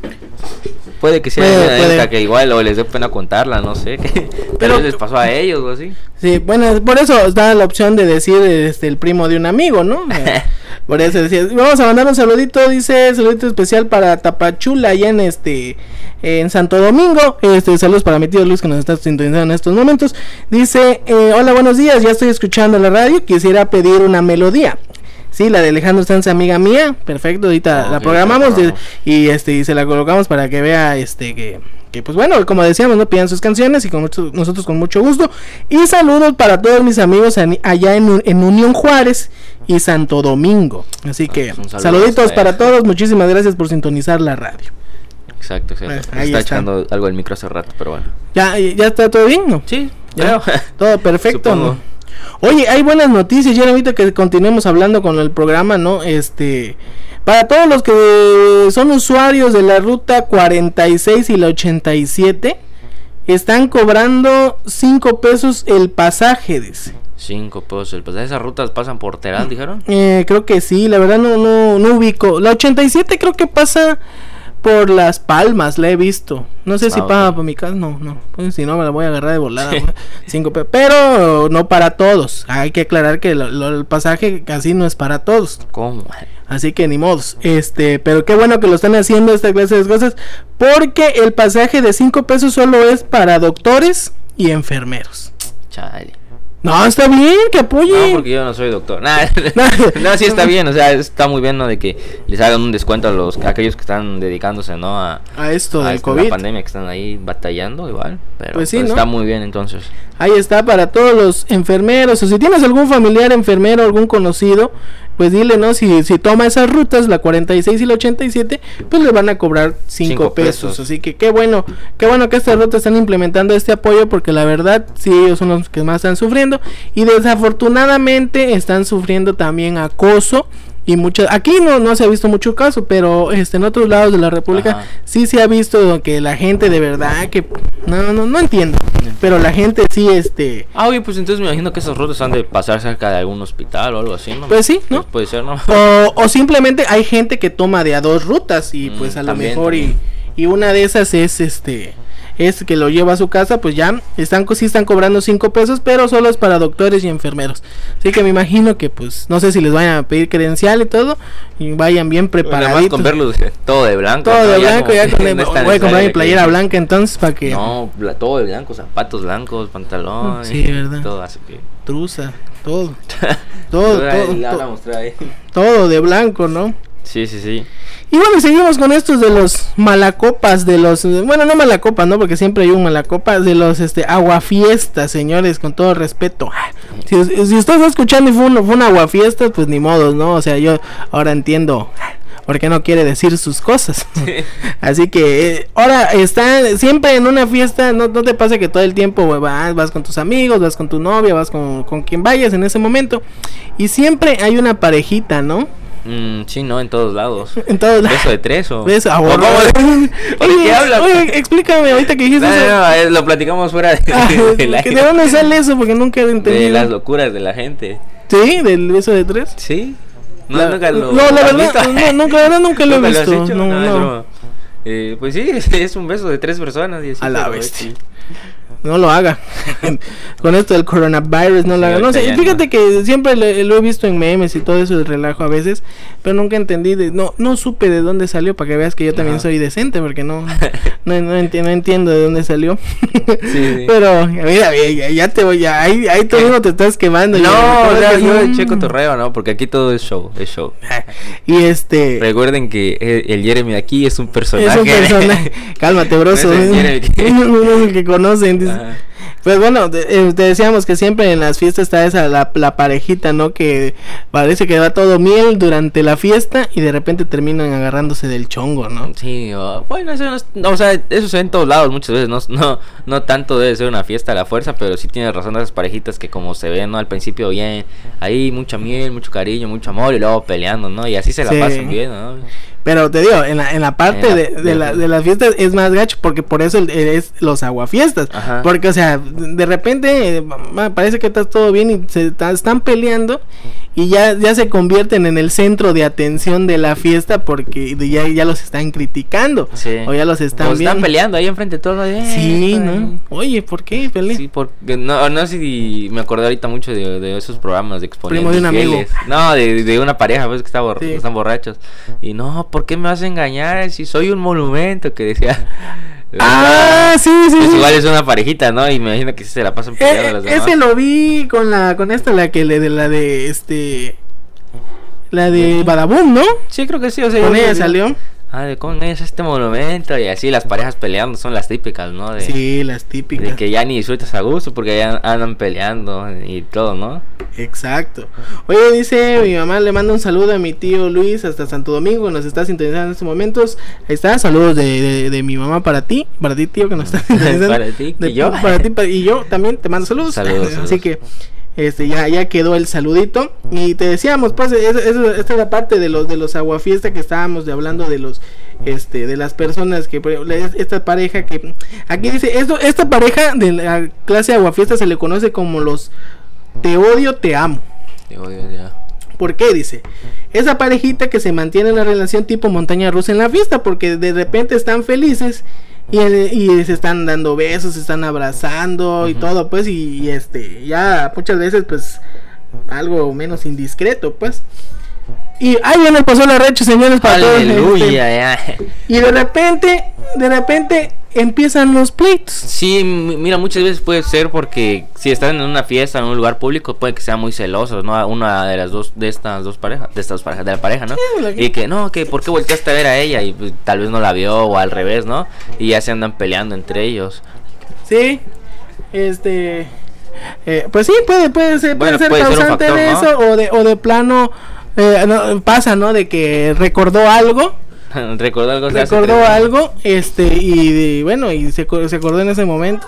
Puede que sea Puede- que igual o les dé pena contarla, no sé. Que Pero- les pasó a ellos o así. Sí, bueno, por eso está la opción de decir este, el primo de un amigo, ¿no? Por eso decía, vamos a mandar un saludito, dice, saludito especial para Tapachula, allá en este, en Santo Domingo. Este, saludos para mi tío Luis que nos está sintonizando en estos momentos. Dice, eh, hola, buenos días, ya estoy escuchando la radio, quisiera pedir una melodía. Sí, la de Alejandro Sanz, amiga mía. Perfecto, ahorita la programamos la programamos. y este y se la colocamos para que vea este que, que pues bueno, como decíamos, no pidan sus canciones y con mucho- nosotros con mucho gusto. Y saludos para todos mis amigos en- allá en, en Unión Juárez y Santo Domingo. Así que pues saludo saluditos para todos, muchísimas gracias por sintonizar la radio. Exacto, exacto. Ahí está está. echando algo el micro hace rato, pero bueno. ¿Ya, ya está todo bien? ¿no? Sí, ¿Ya? creo. Todo perfecto. ¿no? Oye, hay buenas noticias, ya ahorita que continuemos hablando con el programa, ¿no? Este, para todos los que son usuarios de la ruta 46 y la 87, están cobrando 5 pesos el pasaje, dice. Cinco pesos. el pasaje. Esas rutas pasan por Teral, dijeron. Eh, creo que sí, la verdad no, no, no ubico. La 87 creo que pasa por Las Palmas, la he visto. No sé si Ah, ok. pasa por mi casa, no, no. Pues si no me la voy a agarrar de volada. Cinco pe- pero no para todos. Hay que aclarar que lo- lo- el pasaje casi no es para todos. ¿Cómo? Así que ni modos. Este, pero qué bueno que lo están haciendo esta clase de cosas. Porque el pasaje de 5 pesos solo es para doctores y enfermeros. Chale. No, está bien, que apoyen. No, porque yo no soy doctor. Nah, no, sí está bien, o sea, está muy bien, ¿no? De que les hagan un descuento a los a aquellos que están dedicándose, ¿no? A, A esto a del esto, COVID. la pandemia que están ahí batallando igual. Pero Pues sí, pues ¿no? está muy bien entonces. Ahí está para todos los enfermeros. O si tienes algún familiar enfermero, algún conocido, pues dile, ¿no? Si, si toma esas rutas, la 46 y la 87, pues le van a cobrar 5 Cinco pesos. pesos. Así que qué bueno, qué bueno que estas rutas están implementando este apoyo porque la verdad, sí, ellos son los que más están sufriendo. Y desafortunadamente están sufriendo también acoso. Y muchas, aquí no, no se ha visto mucho caso, pero este, en otros lados de la República Ajá. sí se ha visto que la gente de verdad que no, no, no entiendo, pero la gente sí, este, Ah, oye, pues entonces me imagino que esas rutas han de pasar cerca de algún hospital o algo así, ¿no? Pues sí, ¿no? Pues puede ser, ¿no? O, o simplemente hay gente que toma de a dos rutas y Mm, pues a lo también, mejor y, y una de esas es este es que lo lleva a su casa pues ya están sí están cobrando cinco pesos pero solo es para doctores y enfermeros así que me imagino que pues no sé si les vayan a pedir credencial y todo y vayan bien Nada más preparados con verlos eh, todo de blanco. todo ¿no? de Ya blanco como ya con no el- voy a comprar mi que- playera blanca entonces para que No, todo de blanco, zapatos blancos, pantalón. Sí, y verdad. Todo así que. truza todo todo todo, todo, todo de blanco no Sí, sí, sí. Y bueno, seguimos con estos de los malacopas, de los, bueno, no malacopas, ¿no? Porque siempre hay un malacopa, de los, este, aguafiestas, señores, con todo respeto. Si, si usted está escuchando y fue un, fue un aguafiesta, pues ni modo, ¿no? O sea, yo ahora entiendo por qué no quiere decir sus cosas. Así que, eh, ahora está siempre en una fiesta, no, no te pasa que todo el tiempo güey, vas, vas con tus amigos, vas con tu novia, vas con, con quien vayas en ese momento, y siempre hay una parejita, ¿no? Mm, sí, no, en todos lados. En todos lados. ¿Beso de tres o...? ¿Ves? Ah, ¿O bueno. Oye, qué hablas? oye, explícame ahorita que dijiste No, eso. no, no, lo platicamos fuera de, Ah, ¿que aire. ¿De dónde sale eso? Porque nunca he entendido. De las locuras de la gente. ¿Sí? ¿Del beso de tres? Sí. No, La- nunca lo no, la ¿lo has verdad, visto? no, nunca, la verdad nunca lo he ¿Nunca has visto. hecho? No, No, no. Eh, pues sí, es un beso de tres personas. Y así, A la bestia. sí. No lo haga. Con esto del coronavirus no lo haga. No sé, fíjate no. que siempre lo he visto en memes y todo eso de relajo a veces, pero nunca entendí, de- no no supe de dónde salió para que veas que yo también soy decente porque no no, no, enti- no entiendo de dónde salió. sí. Pero mira, ya, ya te voy, ya, ahí, ahí tú mismo te estás quemando. No, o sea, yo mm. checo torreo, ¿no? Porque aquí todo es show, es show. Y este Recuerden que el el Jeremy aquí es un personaje. es un personaje. Cálmate, broso. Es el Jeremy el que conocen. Pues bueno, te, eh, te decíamos que siempre en las fiestas está esa la, la parejita, ¿no? Que parece que va todo miel durante la fiesta y de repente terminan agarrándose del chongo, ¿no? Sí, o- bueno, eso no es- o sea, eso se ve en todos lados muchas veces, no, no, no tanto debe ser una fiesta a la fuerza, pero sí tienes razón de esas parejitas que como se ven, ¿no? Al principio bien, ahí mucha miel, mucho cariño, mucho amor y luego peleando, ¿no? Y así se la Sí. pasan bien, ¿no? Pero te digo, en la, en la parte En la- de, de, la- de las fiestas es más gacho porque por eso es los aguafiestas. Ajá. Porque, o sea, de repente eh, parece que está todo bien y se están peleando y ya, ya se convierten en el centro de atención de la fiesta porque ya, ya los están criticando Sí. o ya los están O están peleando ahí enfrente de todos. eh, Sí, ¿no? Oye, ¿por qué pelea? Sí, porque no, no sé si me acordé ahorita mucho de, de esos programas de exponiendo Primo de un amigo. No, de, de una pareja, pues que está bor- Sí. están borrachos. Y no, ¿por qué me vas a engañar si soy un monumento? Que decía. Ah, sí, sí, Pues igual es una parejita, ¿no? Y me imagino que sí se la pasan Eh, peleando eh, las demás. ese lo vi con la con esta la que le de la de este la de Badaboom, ¿no? Sí, creo que sí. O sea, Con ella salió. Ah, de con ella es este monumento. Y así las parejas peleando son las típicas, ¿no? De, Sí, las típicas. de que ya ni disfrutas a gusto porque ya andan peleando y todo, ¿no? Exacto. Oye, dice mi mamá le manda un saludo a mi tío Luis hasta Santo Domingo, nos está sintonizando en estos momentos. Ahí está, saludos de, de, de mi mamá para ti, para ti tío que nos está sintonizando. Para ti, y yo. Para ti y yo también te mando saludos. Saludos, Así saludos. que este ya ya quedó el saludito y te decíamos pues eso- eso- esta es la parte de los de los aguafiesta que estábamos de hablando de los este de las personas que esta pareja que aquí dice esto esta pareja de la clase aguafiesta se le conoce como los te odio te amo Te odio ya. ¿Por qué? Dice, esa parejita que se mantiene en la relación tipo montaña rusa en la fiesta, porque de repente están felices y, y se están dando besos, se están abrazando y todo, pues, y, y, este, ya muchas veces, pues, algo menos indiscreto, pues. Y ahí viene el paso la recha, señores, para este, Aleluya, ya. y de repente, de repente empiezan los pleitos. Sí, mira, muchas veces puede ser porque si están en una fiesta, en un lugar público, puede que sean muy celosos, ¿no? Una de las dos, de estas dos parejas, de estas dos parejas, de la pareja, ¿no? Sí, Y que, no, que, ¿por qué volteaste a ver a ella? Y pues, tal vez no la vio o al revés, ¿no? Y ya se andan peleando entre ellos. Sí, este, eh, pues sí, puede, puede ser, puede Bueno, ser puede ser un causante factor, de ¿no? eso o de, o de plano eh, no, pasa, ¿no? De que recordó algo, Recordó algo recordó algo, este y, bueno y se, se acordó en ese momento.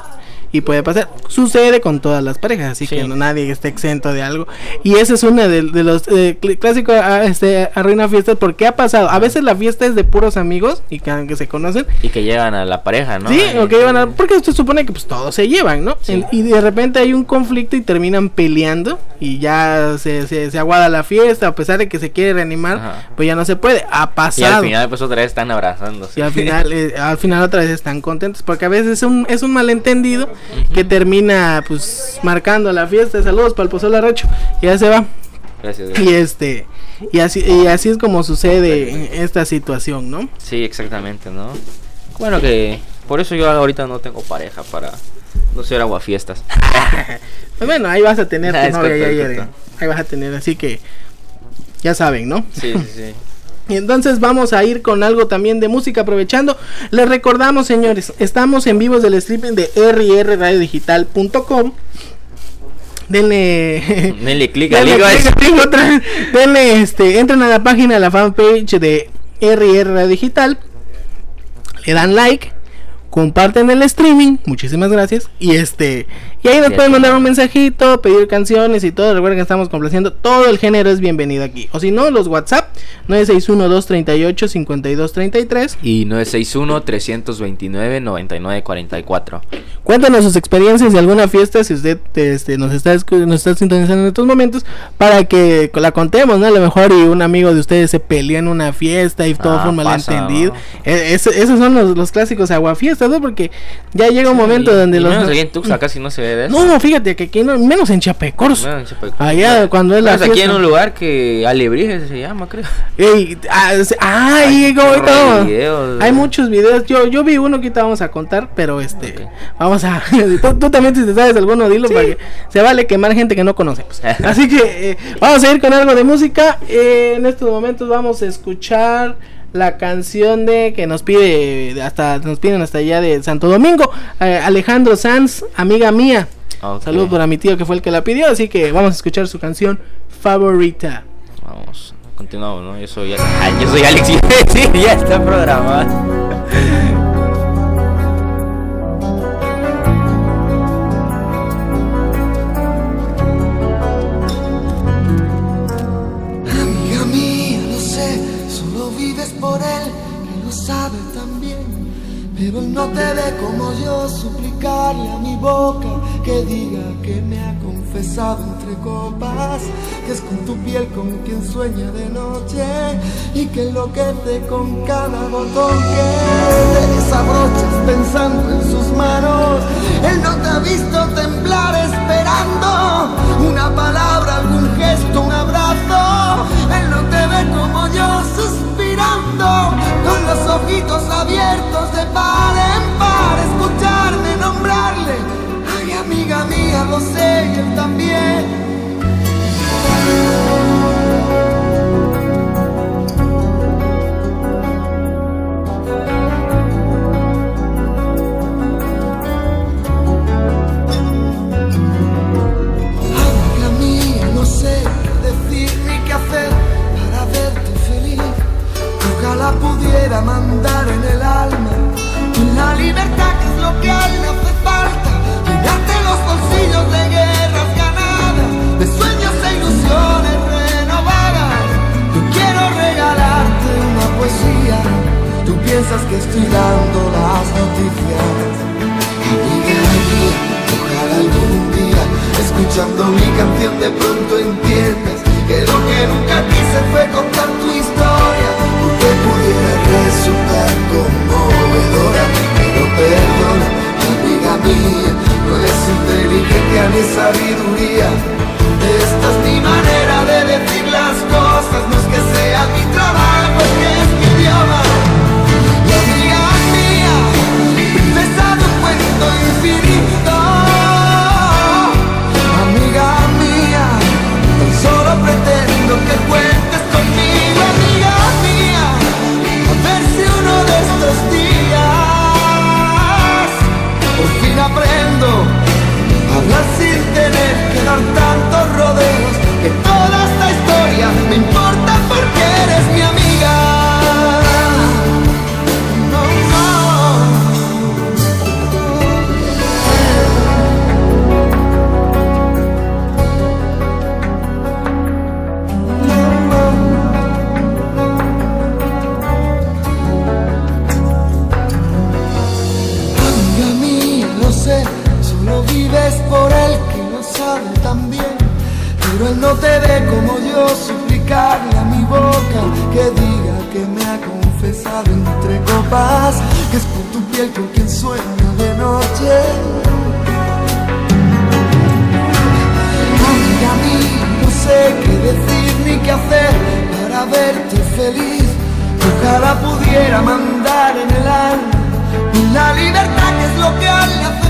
Y puede pasar, sucede con todas las parejas, así Sí. que no, nadie está exento de algo. Y esa es una de, de los eh, cl- clásicos ah, este, arruina fiestas, porque ha pasado. A veces la fiesta es de puros amigos y que, que se conocen, Y que llegan a la pareja, ¿no? Sí, Y- o que iban a- porque se supone que pues todos se llevan, ¿no? Sí. En- y de repente hay un conflicto y terminan peleando y ya se, se, se aguada la fiesta, a pesar de que se quiere reanimar, Ajá. pues ya no se puede, ha Y al pasado. final, pues otra vez están abrazándose. Y al final, eh, al final otra vez están contentos, porque a veces es un, es un malentendido que termina pues marcando la fiesta. Saludos para el Pozol Arrocho, y ya se va. Gracias, Y este, y así, y así es como sucede esta situación, ¿no? Sí, exactamente, ¿no? Bueno, que por eso yo ahorita no tengo pareja para no ser aguafiestas. Pues bueno, ahí vas a tener Ah, tu novia correcto, ya, es ya, correcto. Ahí vas a tener, así que ya saben, ¿no? Sí, sí, sí. Y entonces vamos a ir con algo también de música aprovechando. Les recordamos, señores, estamos en vivos del streaming de rrradiodigital.com. Denle, Denle clic denle al vez. Denle, este, entren a la página, a la fanpage de RR Radio Digital. Le dan like. Comparten el streaming, muchísimas gracias. Y este, y ahí nos pueden mandar un mensajito, pedir canciones y todo. Recuerden que estamos complaciendo. Todo el género es bienvenido aquí. O si no, los WhatsApp 961-238-5233. Y 961-329-9944. Cuéntanos sus experiencias de alguna fiesta si usted este, nos, está, nos está sintonizando en estos momentos para que la contemos, ¿no? A lo mejor y un amigo de ustedes se peleó en una fiesta y todo Ah, fue un malentendido. ¿no? E- eso- esos son los, los clásicos aguafiestas, ¿no? Porque ya llega un momento donde y los... menos aquí en Tuxtla casi no se ve de eso. No, fíjate que aquí no, menos en Chapecó. Allá cuando es la Menos aquí en un lugar que Alebrije se llama, creo. Ey, ah, ay, videos, Hay muchos videos. Yo, yo vi uno que te vamos a contar, pero este, vamos a. tú, tú también si te sabes alguno, dilo para que se vale quemar gente que no conocemos. Así que eh, vamos a ir con algo de música. Eh, en estos momentos vamos a escuchar la canción de que nos pide hasta nos piden hasta allá de Santo Domingo eh, Alejandro Sanz amiga mía Ok. saludos para mi tío que fue el que la pidió así que vamos a escuchar su canción favorita Vamos, continuamos, ¿no? Yo soy, yo soy Alex. decir, ya está programado. Sabe también. Pero él no te ve como yo, suplicarle a mi boca que diga que me ha confesado entre copas, que es con tu piel con quien sueña de noche y que enloquece con cada botón que te desabrochas pensando en sus manos. Él no te ha visto temblar Amiga mía, no sé qué decir ni qué hacer para verte feliz. Ojalá pudiera mandar en el alma la libertad piensas que estoy dando las noticias. Amiga ojalá algún día, escuchando mi canción de pronto entiendas que lo que nunca quise fue contar tu historia, porque pudiera resultar conmovedora, pero perdona, amiga mía, no es inteligencia ni sabiduría, esta es mi manera de decir las cosas, no es que sea mi trabajo, es que es mi idioma. Amiga mía, tan solo pretendo que cuentes conmigo, amiga mía. A ver si uno de estos días por fin aprendo a hablar sin tener que dar tantos rodeos. Que toda esta historia me importa porque con quien sueño de noche. Amiga mía, no sé qué decir ni qué hacer para verte feliz. Ojalá pudiera mandar en el alma la libertad que es lo que a él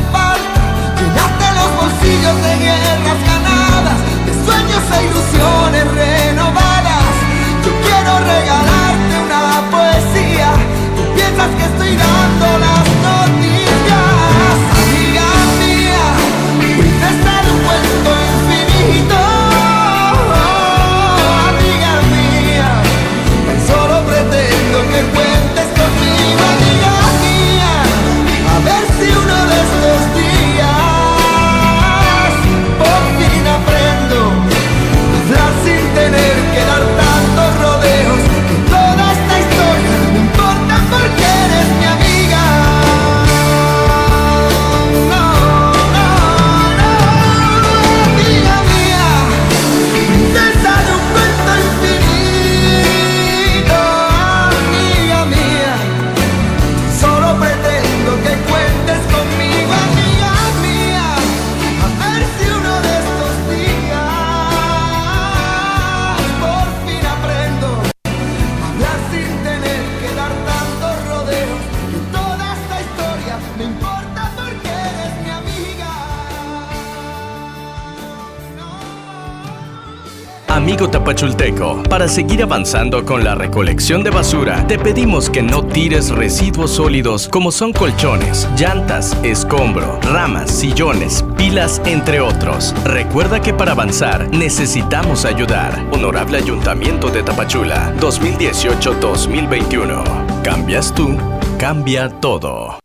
Tapachulteco, para seguir avanzando con la recolección de basura, te pedimos que no tires residuos sólidos como son colchones, llantas, escombro, ramas, sillones, pilas, entre otros. Recuerda que para avanzar necesitamos ayudar. Honorable Ayuntamiento de Tapachula, 2018-2021. Cambias tú, cambia todo.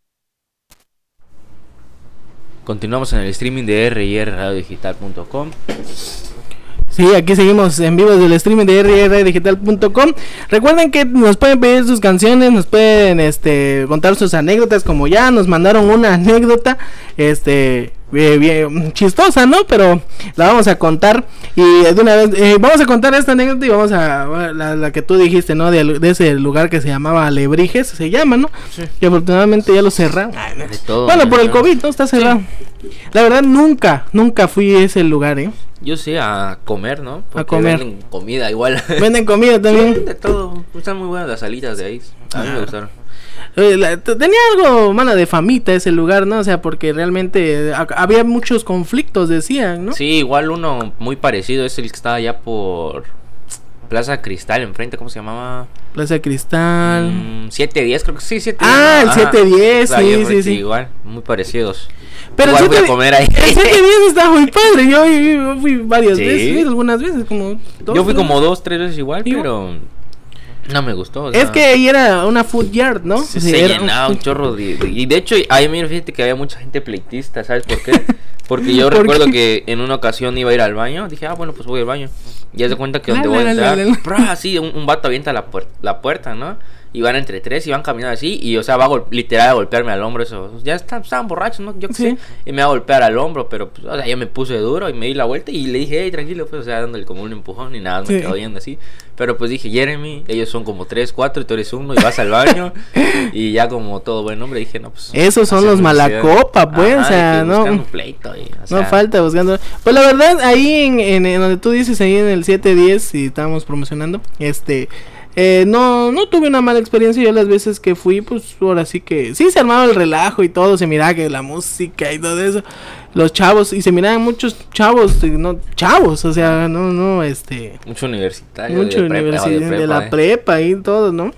Continuamos en el streaming de rradiodigital.com. Sí, aquí seguimos en vivo del streaming de rrdigital.com. Recuerden que nos pueden pedir sus canciones, nos pueden este contar sus anécdotas como ya nos mandaron una anécdota este bien, bien chistosa, ¿no? Pero la vamos a contar y de una vez eh, vamos a contar esta anécdota y vamos a la, la que tú dijiste, ¿no? De, de ese lugar que se llamaba Alebrijes, se llama, ¿no? Que afortunadamente ya lo cerraron. De todo, Bueno, por el. COVID, ¿no? Está cerrado. La verdad nunca, nunca fui a ese lugar, ¿eh? Yo sé, a comer, ¿no? Porque comer. venden comida igual. Venden comida también. de todo. Están muy buenas las salitas de ahí. A mí me gustaron. La- t- tenía algo mala de famita ese lugar, ¿no? O sea, porque realmente eh, ha- había muchos conflictos, decían, ¿no? Sí, igual uno muy parecido es el que estaba allá por Plaza Cristal enfrente, ¿cómo se llamaba? Plaza Cristal. Mm, 710, creo que sí, 710. Ah, el Ajá. 710, Ahí sí, sí, sí. Igual, muy parecidos. Pero igual el voy a 710 comer ahí. El 710 está muy padre. Yo, yo- yo fui varias Sí. veces, algunas veces, como dos, Yo fui como dos, tres veces igual, Igual. pero no me gustó. o Es que ahí era una food yard, ¿no? se, se era- llenaba un chorro de, de- Y de hecho, ahí mira, fíjate que había mucha gente pleitista, ¿sabes por qué? Porque yo ¿Por recuerdo qué? que en una ocasión iba a ir al baño. Dije, ah, bueno, pues voy al baño. Y ya se cuenta que donde voy a entrar, así, un, un vato avienta la, puer- la puerta, ¿no? Y van entre tres y van caminando así. Y, o sea, va a literal a golpearme al hombro. Eso. Ya están, estaban borrachos, ¿no? Yo qué Sí. sé. Y me va a golpear al hombro. Pero, pues, o sea, yo me puse duro y me di la vuelta. Y le dije, hey, tranquilo, pues, o sea, dándole como un empujón y nada, me Sí. quedó viendo así. Pero, pues dije, Jeremy, ellos son como tres, cuatro y tú eres uno. Y vas al baño. y ya, como todo buen hombre, dije, no, pues. Esos son los malacopa, pues, Ajá, o sea, no- buscando pleito y, o No sea, falta buscando. Pues la verdad, ahí en, en, en donde tú dices, ahí en el 710, y estábamos promocionando, este, eh, no, no tuve una mala experiencia. Yo las veces que fui, pues ahora sí que, sí se armaba el relajo y todo, se miraba que la música y todo eso. Los chavos, y se miraban muchos chavos, no, chavos, o sea, no, no, este, Mucho universitario. mucho de prepa, o universidad, de, la eh. prepa y todo, ¿no?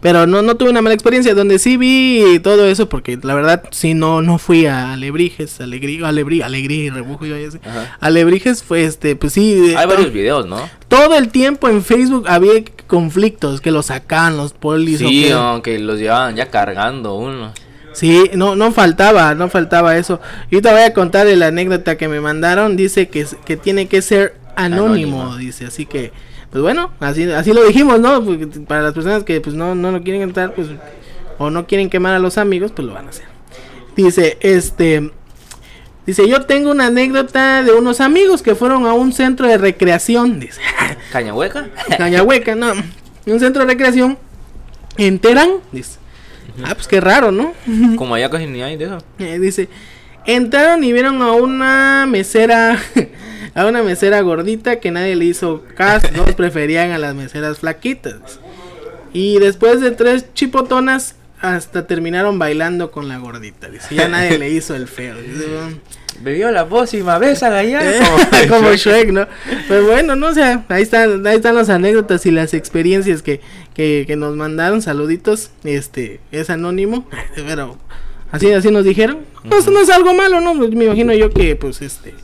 Pero no, no tuve una mala experiencia. Donde sí vi todo eso, porque la verdad sí no, no fui a Alebrijes, Alegrí, Alebrí, Alegrí, Rebujo, sé. Ajá. Alebrijes fue este, pues sí. de- Hay varios videos, ¿no? todo el tiempo en Facebook había conflictos que los sacaban los polis. o Sí, que- aunque los llevaban ya cargando uno. Sí, no, no faltaba, no faltaba eso. Y te voy a contar la anécdota que me mandaron. Dice que, que tiene que ser anónimo, Anónimo. dice. Así que, pues bueno, así, así lo dijimos, ¿no? Porque para las personas que pues no, no lo quieren entrar, pues, o no quieren quemar a los amigos, pues lo van a hacer. Dice, este, dice, yo tengo una anécdota de unos amigos que fueron a un centro de recreación, dice. ¿Cañahueca? Cañahueca, no. Un centro de recreación en Terán, dice. Ah, pues qué raro, ¿no? Como allá casi ni hay de eso. Eh, dice, entraron y vieron a una mesera, a una mesera gordita que nadie le hizo caso, todos preferían a las meseras flaquitas. Y después de tres chipotonas, hasta terminaron bailando con la gordita. Dice, ya nadie le hizo el feo. Dice, "Bueno". Bebió la pócima, besa allá. Eh, como Shrek, ¿no? Pues bueno, no o sea, ahí están, ahí están las anécdotas y las experiencias que, que, que nos mandaron, saluditos, este, es anónimo, pero así, así nos dijeron. No, eso no es algo malo, ¿no? Pues Me imagino yo que, pues, este,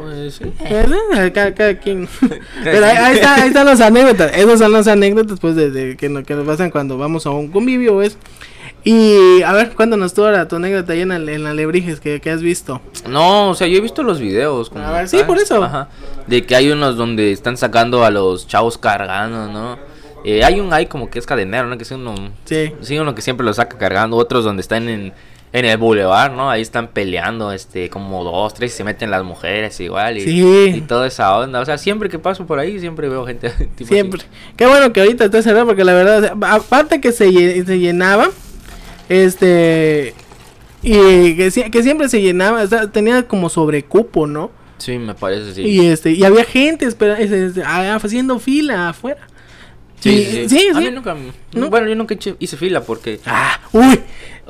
Pues sí. eh, cada, cada quien. Pero ahí, ahí está, ahí están las anécdotas, esas son las anécdotas, pues, de, de que, no- que nos pasan cuando vamos a un convivio, ¿ves? Y, a ver, cuéntanos tú ahora tu anécdota ahí en, la- en la Lebrijes que, que has visto. No, o sea, yo he visto los videos. Como, A ver, sí, por eso. Ajá. De que hay unos donde están sacando a los chavos cargando, ¿no? Eh, hay un hay como que es cadenero, ¿no? Que es uno. Sí. Sí, uno que siempre lo saca cargando. Otros donde están en, en el boulevard, ¿no? Ahí están peleando, este, como dos, tres, y se meten las mujeres igual. Y, Sí. y toda esa onda. O sea, siempre que paso por ahí, siempre veo gente. tipo así. Siempre. Qué bueno que ahorita está cerrado porque la verdad, aparte que se, se llenaba, este, y que, sie- que siempre se llenaba, o sea, tenía como sobrecupo, ¿no? Sí, me parece, sí. Y este, y había gente espera, es- es- ah, haciendo fila afuera. Sí, sí, sí, A mí nunca. ¿No? Bueno, yo nunca hice fila porque. Ah, uy,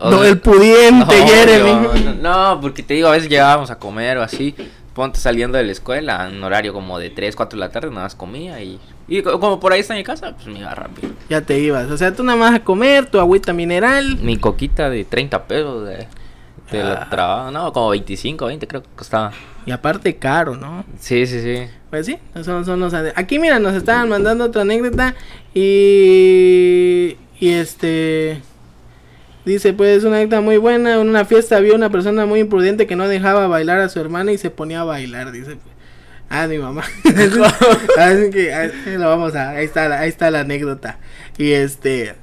no, el pudiente, No, Jeremy. yo- no, no, porque te digo, a veces llegábamos a comer o así. ponte saliendo de la escuela, en horario como de 3, 4 de la tarde, nada más comía y, y co- como por ahí está mi casa, pues me iba rápido. Ya te ibas. O sea, tú nada más a comer, tu agüita mineral. Mi coquita de 30 pesos de, de la Ah. trabajo, no, como 25, 20 creo que costaba. Y aparte caro, ¿no? Sí, sí, sí. Pues sí, son, son los... Aquí, mira, nos estaban mandando otra anécdota y... Y este... Dice, pues, una anécdota muy buena. En una fiesta había una persona muy imprudente que no dejaba bailar a su hermana y se ponía a bailar, dice. Ah, mi mamá. Así que ahí lo vamos a... Ahí está, ahí está la anécdota. Y este...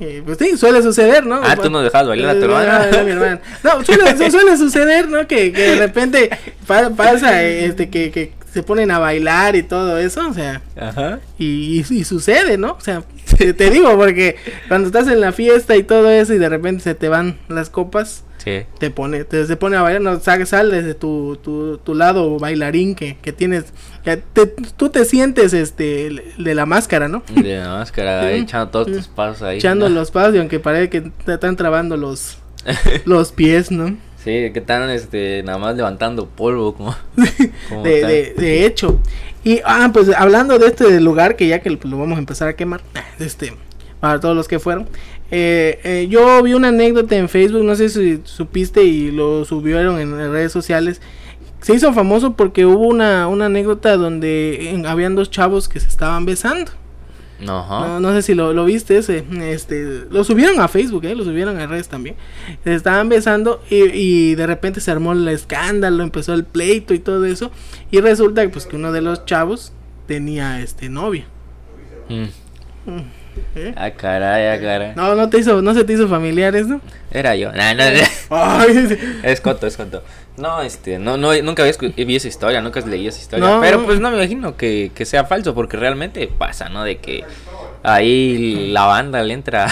eh, pues sí, suele suceder, ¿no? Ah, tú no dejabas bailar a tu Eh, no, hermana. no, mi hermana. No, suele, su- suele suceder, ¿no? Que, que de repente pa- pasa, este, que, que se ponen a bailar y todo eso, o sea, Ajá. y, y, y sucede, ¿no? O sea, te, te digo, porque cuando estás en la fiesta y todo eso y de repente se te van las copas, Sí. te pone, te se pone a bailar, no sales, sales de tu, tu, tu lado bailarín que, que tienes, que te- tú te sientes este de la máscara, ¿no? De la máscara, Sí. echando todos tus pasos ahí. Echando ¿no? los pasos y aunque parece que te están trabando los, los pies, ¿no? Sí, que están este, nada más levantando polvo, como. como de, de, de hecho. Y, ah, pues hablando de este lugar, que ya que lo vamos a empezar a quemar, este, para todos los que fueron. eh, eh, yo vi una anécdota en Facebook, no sé si supiste y lo subieron en redes sociales. Se hizo famoso porque hubo una, una anécdota donde eh, habían dos chavos que se estaban besando. Ajá. No, no sé si lo, lo viste ese. Este, lo subieron a Facebook, ¿eh? lo subieron a redes también. Se estaban besando y, y de repente se armó el escándalo, empezó el pleito y todo eso. Y resulta pues, que uno de los chavos tenía este novia. Mm. ¿Eh? Ah, caray, ah, caray. No, no te hizo, no se te hizo familiar eso. Era yo. Nah, no, Ay, es coto, es coto. No, este, no, no, nunca había vi esa historia, nunca leí esa historia. No. Pero pues no me imagino que, que sea falso, porque realmente pasa, ¿no? De que ahí la banda le entra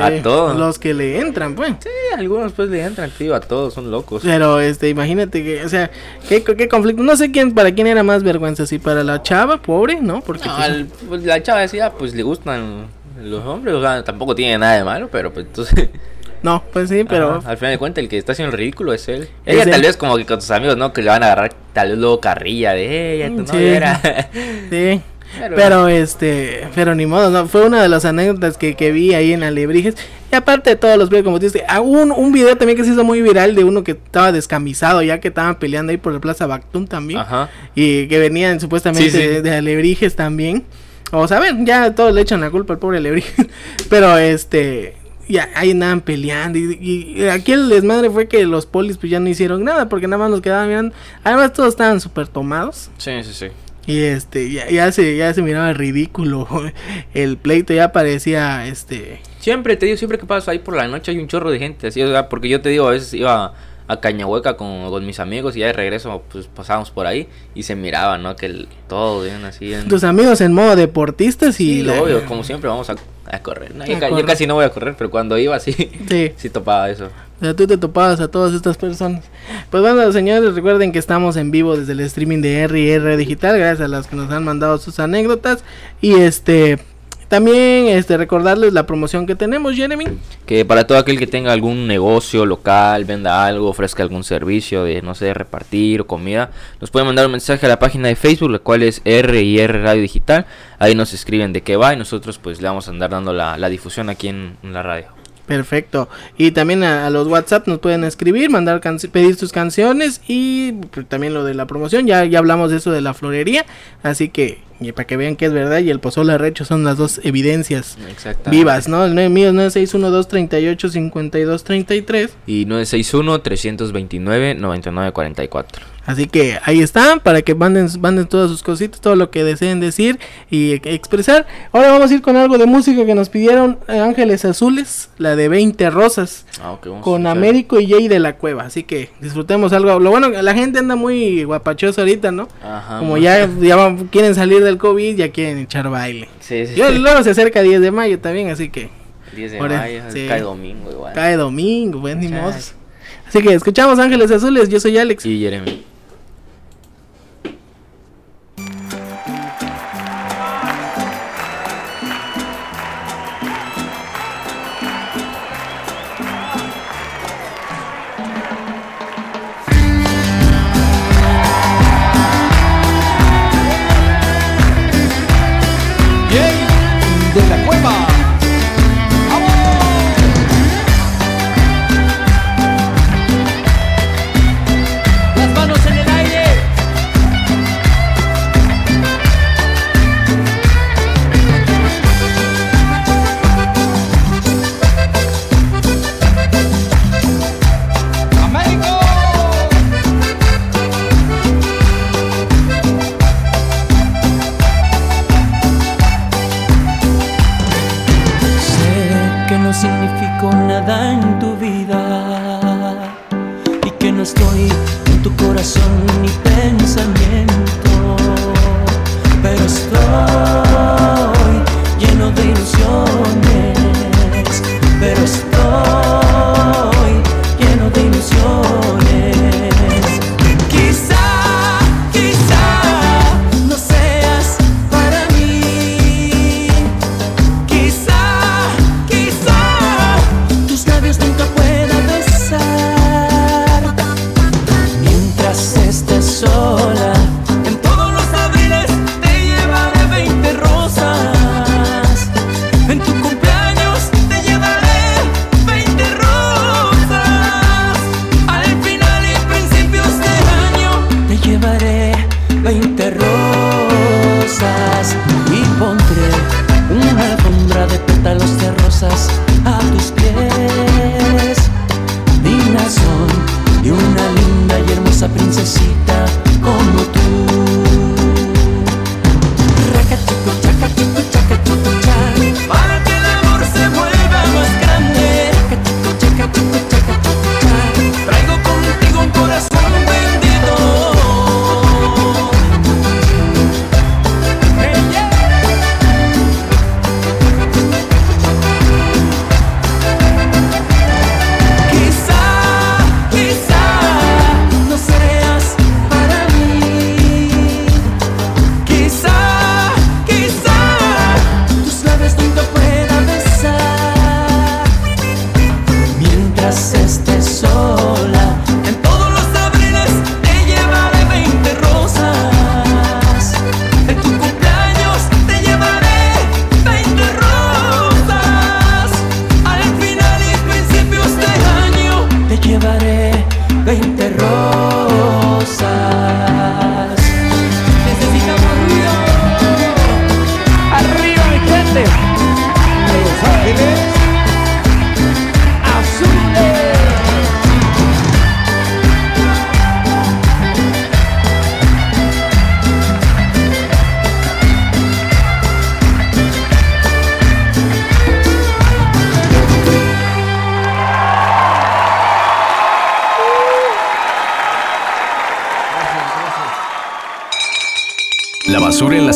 a todo. Los que le entran, pues. Sí, algunos pues le entran, tío, a todos, son locos. Pero este, imagínate que, o sea, qué, qué conflicto. No sé quién, para quién era más vergüenza, si para la chava, pobre, ¿no? Porque No, pues, al- pues, la chava decía, pues le gustan los hombres, o sea, tampoco tiene nada de malo, pero pues entonces... no, pues sí, pero Ajá, al final de cuentas el que está haciendo el ridículo es él. Es Ella él. tal vez como que con sus amigos, ¿no? Que le van a agarrar tal vez luego carrilla de ella, tu Sí. novia era. Sí. Pero- Pero, este, pero ni modo, ¿no? Fue una de las anécdotas que, que vi ahí en Alebrijes. Y aparte de todos los videos, como dices, ah, un, un video también que se hizo muy viral de uno que estaba descamisado, ya que estaban peleando ahí por la Plaza Bactún también. Ajá. Y que venían supuestamente Sí, sí. De, de Alebrijes también. O ver, ya todos le echan la culpa al pobre Alebrijes. pero este, ya ahí andaban peleando. Y, y aquí el desmadre fue que los polis pues ya no hicieron nada, porque nada más nos quedaban mirando. Además todos estaban súper tomados. Sí, sí, sí. Y este, ya, ya se, ya se miraba ridículo. El pleito ya parecía este. Siempre te digo, siempre que paso ahí por la noche hay un chorro de gente, así, o sea, porque yo te digo, a veces iba a Cañahueca con, con mis amigos y ya de regreso pues pasábamos por ahí y se miraba, ¿no? Que el, todo bien así. En... Tus amigos en modo deportistas y. Sí, la- obvio, como siempre vamos a, a correr. ¿no? Yo, A ca- yo correr. casi no voy a correr, pero cuando iba sí, Sí. sí topaba eso. O sea, tú te topabas a todas estas personas. Pues bueno, señores, recuerden que estamos en vivo desde el streaming de R&R Digital, gracias a los que nos han mandado sus anécdotas. Y este, también este recordarles la promoción que tenemos, Jeremy. Que para todo aquel que tenga algún negocio local, venda algo, ofrezca algún servicio de, no sé, repartir o comida, nos pueden mandar un mensaje a la página de Facebook, la cual es R&R Radio Digital. Ahí nos escriben de qué va y nosotros pues le vamos a andar dando la, la difusión aquí en, en la radio. Perfecto. Y también a, a los WhatsApp nos pueden escribir, mandar pedir sus canciones y pues, también lo de la promoción. Ya, ya hablamos de eso de la florería. Así que y para que vean que es verdad y el pozole recho son las dos evidencias vivas, ¿no? El mío es 961-238-5233. Y 961-329-9944. Así que ahí están para que manden, manden todas sus cositas, todo lo que deseen decir y expresar. Ahora vamos a ir con algo de música que nos pidieron eh, Ángeles Azules, la de 20 Rosas. Ah, con. Américo y Jay de la Cueva. Así que disfrutemos algo. Lo bueno, la gente anda muy guapachosa ahorita, ¿no? Ajá, Como ya, ya quieren salir del COVID, ya quieren echar baile. Sí, sí, Yo sí. luego se acerca 10 de mayo también, así que 10 de Ahora, mayo, sí. cae domingo igual. cae domingo, pues Sí. modo. Así que escuchamos Ángeles Azules, yo soy Alex. Y Jeremy.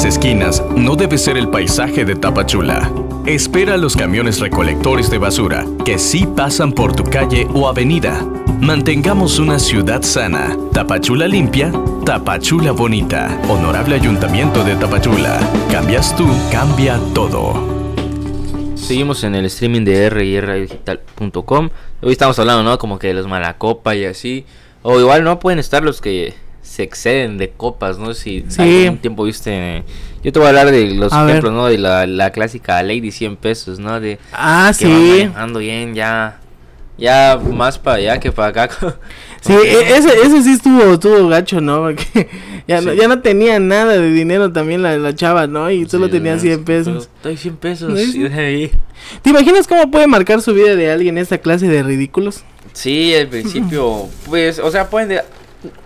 Esquinas no debe ser el paisaje de Tapachula. Espera a los camiones recolectores de basura que sí pasan por tu calle o avenida. Mantengamos una ciudad sana. Tapachula limpia, Tapachula bonita. Honorable Ayuntamiento de Tapachula. Cambias tú, cambia todo. Seguimos en el streaming de rrdigital.com. Hoy estamos hablando, ¿no? Como que de los malacopa y así. O igual no pueden estar los que se exceden de copas, ¿no? Si Sí. algún tiempo viste... Yo te voy a hablar de los A ver. ejemplos, ¿no? De la, la clásica Lady 100 pesos, ¿no? De Ah, que sí. manejando bien, ya... Ya más para allá que para acá. Sí, e- ese, ese sí estuvo, estuvo gacho, ¿no? Porque ya, no, ya no tenía nada de dinero también la, la chava, ¿no? Y solo Sí, tenía ¿no? 100 pesos. Estoy 100 pesos. ¿No y de. ¿Te imaginas cómo puede marcar su vida de alguien esta clase de ridículos? Sí, al principio, pues, o sea, pueden... de-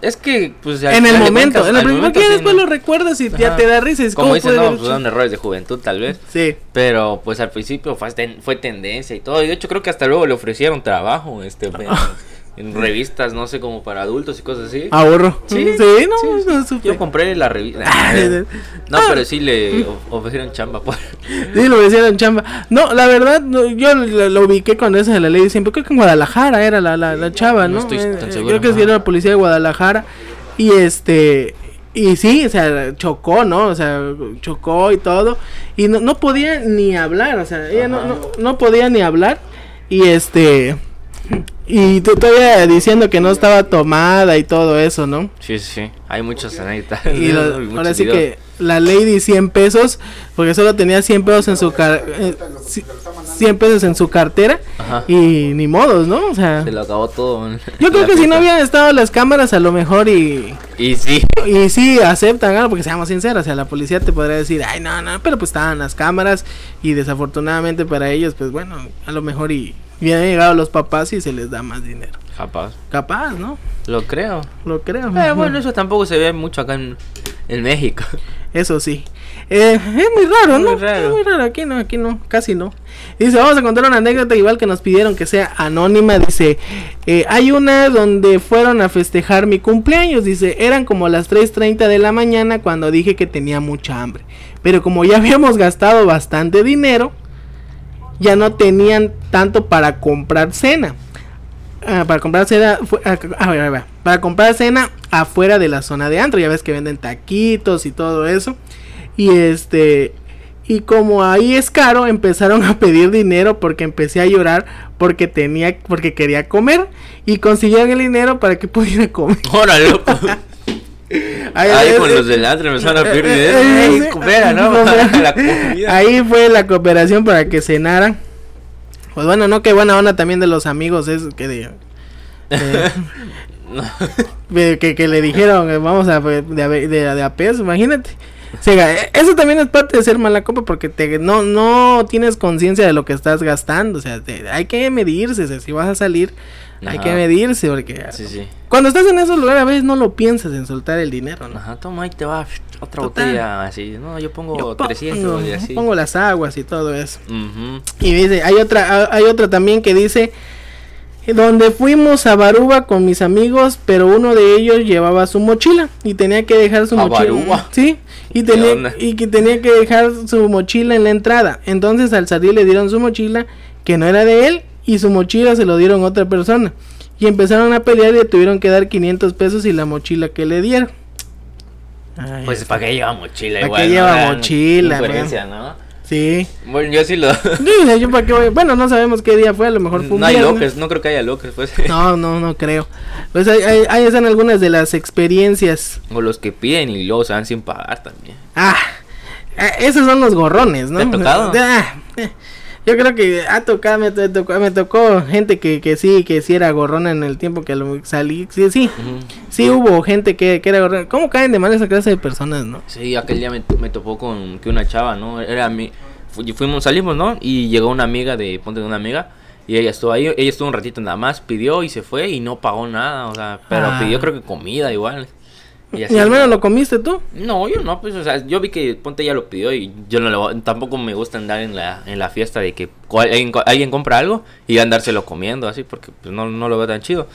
Es que, pues... en el momento, en el primer que después ¿no? lo recuerdas y ya te da risa. es Como ¿cómo dicen, no, haber pues errores de juventud tal vez. Sí. Pero pues al principio fue, fue tendencia y todo. Y de hecho creo que hasta luego le ofrecieron trabajo este, en, revistas, no sé, como para adultos y cosas así. Ahorro. Sí, sí, no, sí, no, supe. Yo compré la revista. Ah, no, pero sí le of- ofrecieron chamba. Por... Sí, lo decían chamba. No, la verdad, no, yo lo, lo ubiqué con esa de la ley siempre. Creo que en Guadalajara era la, la, la chava, no ¿no? estoy tan eh, seguro, Creo que sí era la policía de Guadalajara. Y este. Y sí, o sea, chocó, ¿no? O sea, chocó y todo. Y no, no podía ni hablar, o sea, ella no, no, no podía ni hablar. Y este. Y tú todavía diciendo que no estaba tomada y todo eso, ¿no? Sí, sí, sí. Hay muchas anécdotas. Y lo- muchos ahora sí videos. que la lady 100 pesos, porque solo tenía 100 pesos en su car eh, ci- 100 pesos en su cartera Ajá. y ni modos, ¿no? O sea, Se lo acabó todo. yo creo que si no hubieran estado las cámaras a lo mejor y Y sí. y sí aceptan, ¿no? porque seamos sinceros, o sea, la policía te podría decir, "Ay, no, no", pero pues estaban las cámaras y desafortunadamente para ellos, pues bueno, a lo mejor y hubieran llegado los papás y se les da más dinero. Capaz. Capaz, ¿no? Lo creo. Lo creo. Pero bueno, eso tampoco se ve mucho acá en, en México. Eso sí. Eh, es muy raro, ¿no? Muy raro. Es muy raro. Aquí no, aquí no, casi no. Dice, vamos a contar una anécdota igual que nos pidieron que sea anónima. Dice, eh, hay una donde fueron a festejar mi cumpleaños. Dice, eran como las 3.30 de la mañana cuando dije que tenía mucha hambre. Pero como ya habíamos gastado bastante dinero, ya no tenían tanto para comprar cena. Ah, para comprar cena, ah, a ver, a ver, para comprar cena afuera de la zona de antro, ya ves que venden taquitos y todo eso. Y este y como ahí es caro, empezaron a pedir dinero porque empecé a llorar porque tenía porque quería comer y consiguieron el dinero para que pudiera comer. Órale, loco. Ahí, eh, con eh, los del antro empezaron a pedir eh, dinero. eh, eh. Ahí fue la cooperación para que cenaran. Pues bueno, no, qué buena onda también de los amigos es que de, que, que le dijeron eh, vamos a de, de, de, de a peso, imagínate. O sea, eh, eso también es parte de ser mala copa porque te no no tienes conciencia de lo que estás gastando, o sea, te- hay que medirse, o sea, si vas a salir hay que medirse porque Sí, sí. cuando estás en esos lugares a veces no lo piensas en soltar el dinero, ¿no? Ajá, toma, ahí te va otra Total. botella así. No, yo pongo Yo 300 pongo, y así. pongo las aguas y todo eso. Y dice, hay otra, hay otra también que dice, donde fuimos a Baruba con mis amigos, pero uno de ellos llevaba su mochila y tenía que dejar su ¿A mochila. Baruba? Sí, y ¿Qué tenía, y que tenía que dejar su mochila en la entrada. Entonces al salir le dieron su mochila, que no era de él, y su mochila se lo dieron a otra persona. Y empezaron a pelear y le tuvieron que dar 500 pesos y la mochila que le dieron. Ay, Pues para qué lleva mochila ¿Pa' igual. qué lleva mochila, ¿no? Sí. Bueno, yo sí lo. Sí, yo para qué voy- Bueno, no sabemos qué día fue, a lo mejor fue un no hay viernes. loques, no creo que haya loques, pues. No, no, no creo. Pues ahí, ahí- ahí están algunas de las experiencias. O los que piden y luego se van sin pagar también. Ah, eh, esos son los gorrones, ¿no? ¿Te ha tocado? Ah, eh, yo creo que ha tocado, me, to- tocó, me tocó gente que, que sí, que sí era gorrona en el tiempo que lo salí. Sí, sí, Ujú. sí hubo gente que, que era gorrona. ¿Cómo caen de mal esa clase de personas, no? Sí, aquel día me, me topó con que una chava, ¿no? Era mi. fu- Fuimos, salimos, ¿no? Y llegó una amiga de. Ponte de una amiga. Y ella estuvo ahí. Ella estuvo un ratito nada más. Pidió y se fue y no pagó nada. O sea, pero Ah. pidió creo que comida igual. Y, así, al menos lo comiste tú. No, yo no, pues, o sea, yo vi que Ponte ella lo pidió y yo no lo, tampoco me gusta andar en la, en la fiesta de que cual- alguien, alguien compra algo y andárselo comiendo así porque pues no, no lo veo tan chido.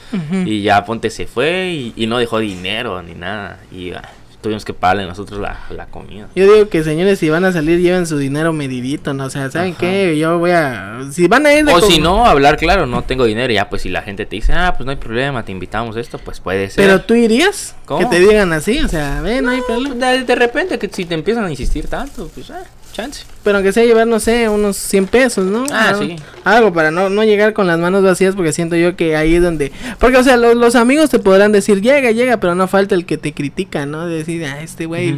Y ya Ponte se fue y, y no dejó dinero ni nada y ah, tuvimos que pagarle nosotros la, la comida. Yo digo que señores, si van a salir, lleven su dinero medidito, ¿no? O sea, ¿saben Ajá. qué? Yo voy a... Si van a ir de O si no, hablar claro, no tengo dinero. Ya, pues si la gente te dice, ah, pues no hay problema, te invitamos a esto, pues puede ser. Pero tú irías, ¿Cómo? que te digan así, o sea, ve, no hay problema. de, de repente, que si te empiezan a insistir tanto, pues, ah, chance. Pero aunque sea llevar, no sé, unos 100 pesos, ¿no? Ah, Algo- sí. Algo para no, no llegar con las manos vacías, porque siento yo que ahí es donde... Porque, o sea, los, los amigos te podrán decir, llega, llega, pero no falta el que te critica, ¿no? De decir, ah, este güey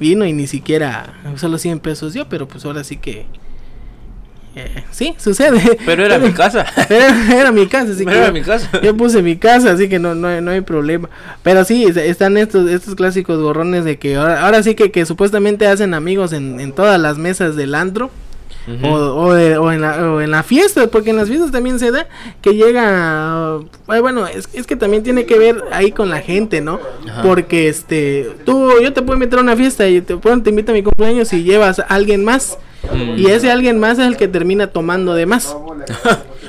vino y ni siquiera, solo 100 pesos dio, pero pues ahora sí que... eh, sí, sucede. Pero era mi casa. Era, era mi casa, así Pero que era yo- mi casa. Yo puse mi casa, así que no, no, hay- no hay problema. Pero sí, es- están estos, estos clásicos gorrones de que ahora, ahora sí que, que supuestamente hacen amigos en, en todas las mesas del antro. O, o, de- o en la, o en la fiesta, porque en las fiestas también se da que llega, eh, bueno, es, es que también tiene que ver ahí con la gente, ¿no? Ajá. Porque este, tú, yo te puedo meter a una fiesta y te, te invito a mi cumpleaños y llevas a alguien más, Mm. y ese alguien más es el que termina tomando de más.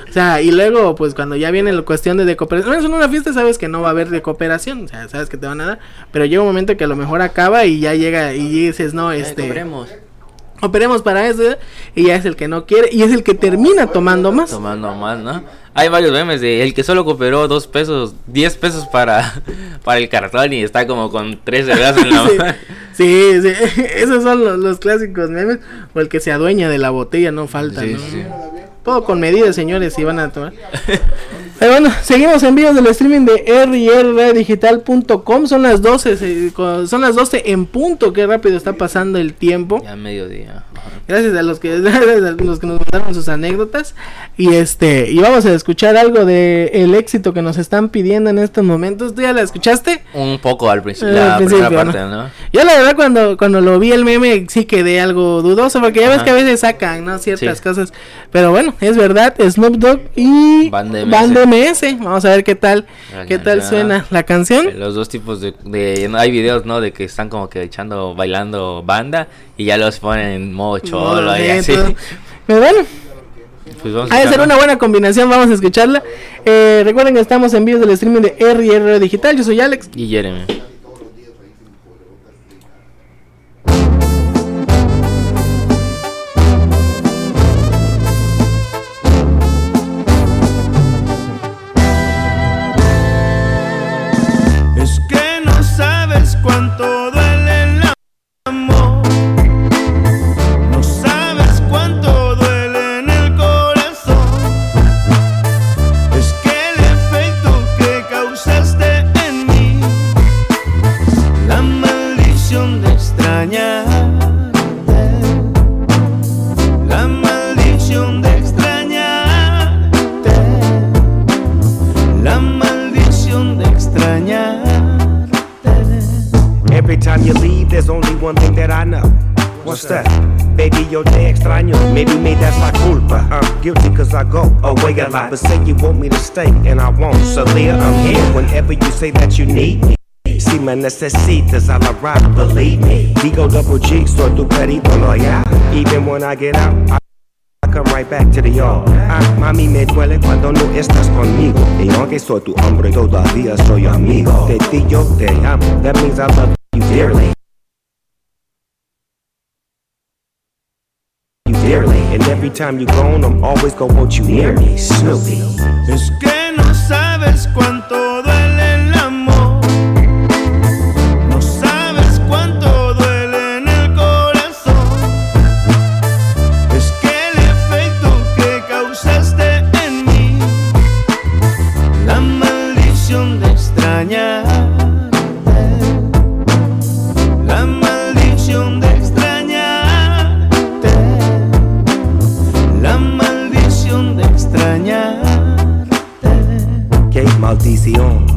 O sea, y luego, pues cuando ya viene la cuestión de, de cooperación, bueno, en una fiesta sabes que no va a haber de cooperación, o sea, sabes que te van a dar, pero llega un momento que a lo mejor acaba y ya llega y dices, no, Eh, este, cobremos. operemos para eso, ¿eh? y ya es el que no quiere, y es el que termina tomando más. Tomando más, ¿no? Hay varios memes de el que solo cooperó dos pesos, 10 pesos para, para el cartón y está como con tres cervezas en la Sí, mano. sí, sí, esos son los, los clásicos memes, o el que se adueña de la botella, no falta, Sí, ¿no? sí. Todo con medidas, señores, si van a tomar. Pero bueno, seguimos en vivos del streaming de rrdigital.com. Son las 12, se- co- son las 12 en punto. Qué rápido está pasando el tiempo. Ya mediodía. Gracias a los que a los que nos mandaron sus anécdotas y este y vamos a escuchar algo de el éxito que nos están pidiendo en estos momentos. ¿Tú ya la escuchaste? Un poco al principio, Eh, la primera parte, ¿no? ¿no? Yo la verdad cuando cuando lo vi el meme sí quedé algo dudoso porque ya ves que a veces sacan, ¿no? ciertas Sí. cosas. Pero bueno, es verdad, Snoop Dogg y Van DMS. MS. Vamos a ver qué tal, qué tal suena la canción. Los dos tipos de, de- hay videos, ¿no? De que están como que echando, bailando banda y ya los ponen en modo cholo y así. Pero bueno, Pues vamos ha de ser escuchando. una buena combinación, vamos a escucharla. Eh, recuerden que estamos en vivo del streaming de RR Digital, yo soy Alex. Y Jeremy. That? Baby, yo te extraño. Maybe me that's la culpa. I'm guilty cause I go away a lot. But say you want me to stay, and I won't. So, Leah, I'm here whenever you say that you need me. Si me necesitas, I'll arrive, believe me. Digo double G, soy tu perito loyal. Even when I get out, I come right back to the yard. Ah, mami, me duele cuando no estás conmigo. Y aunque soy tu hombre, todavía soy amigo. De ti yo te amo. That means I love you dearly. Dearly. And every time you gone, I'm always gonna want you near me. Snoopy. Es que no sabes cuánto duele maldición.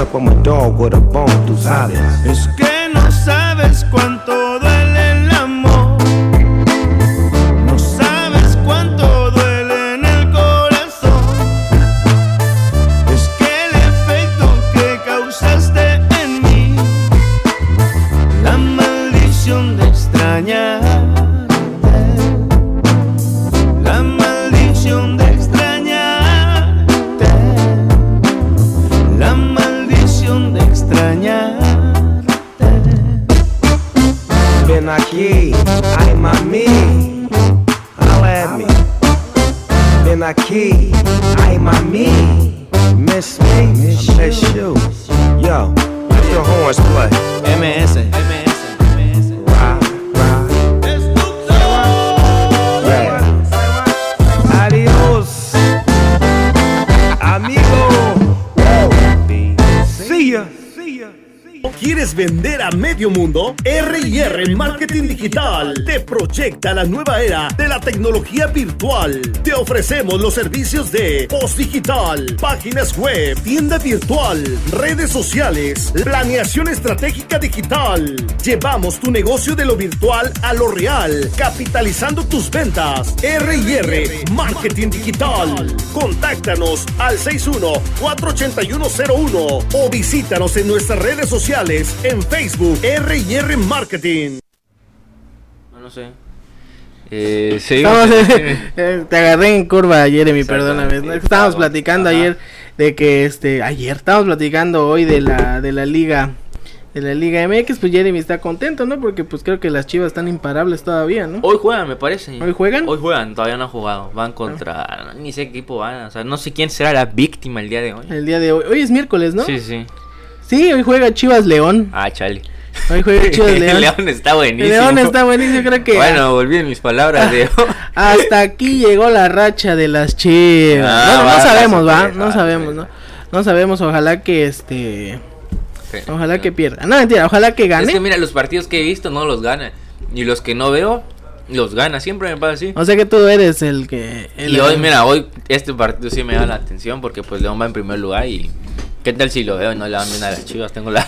up. I'm a dog with a bone, tú sabes. Es que no sabes cuánto duele Ven aquí, ay mami, holla at me. Ven aquí, ay mami, miss me, I miss you. Yo, let your horns play. MS. ¿Quieres vender a medio mundo? R&R Marketing Digital te proyecta la nueva era de la tecnología virtual. Te ofrecemos los servicios de post digital, páginas web, tienda virtual, redes sociales, planeación estratégica digital. Llevamos tu negocio de lo virtual a lo real, capitalizando tus ventas. R&R Marketing Digital. Contáctanos al 61-48101 o visítanos en nuestras redes sociales en Facebook R&R Marketing. No, no sé. Eh. Estamos, eh, te agarré en curva, Jeremy, perdóname. ¿no? Estábamos platicando Ajá. ayer de que este ayer estábamos platicando hoy de la de la liga de la Liga MX, pues Jeremy está contento, ¿no? Porque pues creo que las Chivas están imparables todavía, ¿no? Hoy juegan, me parece. ¿Hoy juegan? Hoy juegan, todavía no han jugado. Van contra. Ni sé qué equipo van. O sea, no sé quién será la víctima el día de hoy. El día de hoy. Hoy es miércoles, ¿no? Sí, sí. Sí, hoy juega Chivas León. Ah, chale. Hoy juega Chivas León. León está buenísimo. León está buenísimo, creo que Bueno, volví en mis palabras de. hasta aquí llegó la racha de las Chivas. Ah, no va, sabemos, va, no sabemos, ¿no? No sabemos, ojalá que este. Sí. Ojalá que pierda. No, mentira, ojalá que gane. Es que mira, los partidos que he visto no los gana. Y los que no veo, los gana. Siempre me pasa así. O sea que tú eres el que. el- Y hoy, mira, hoy este partido sí me da la atención porque pues León va en primer lugar y... ¿Qué tal si lo veo no le van bien a las chivas? Tengo la,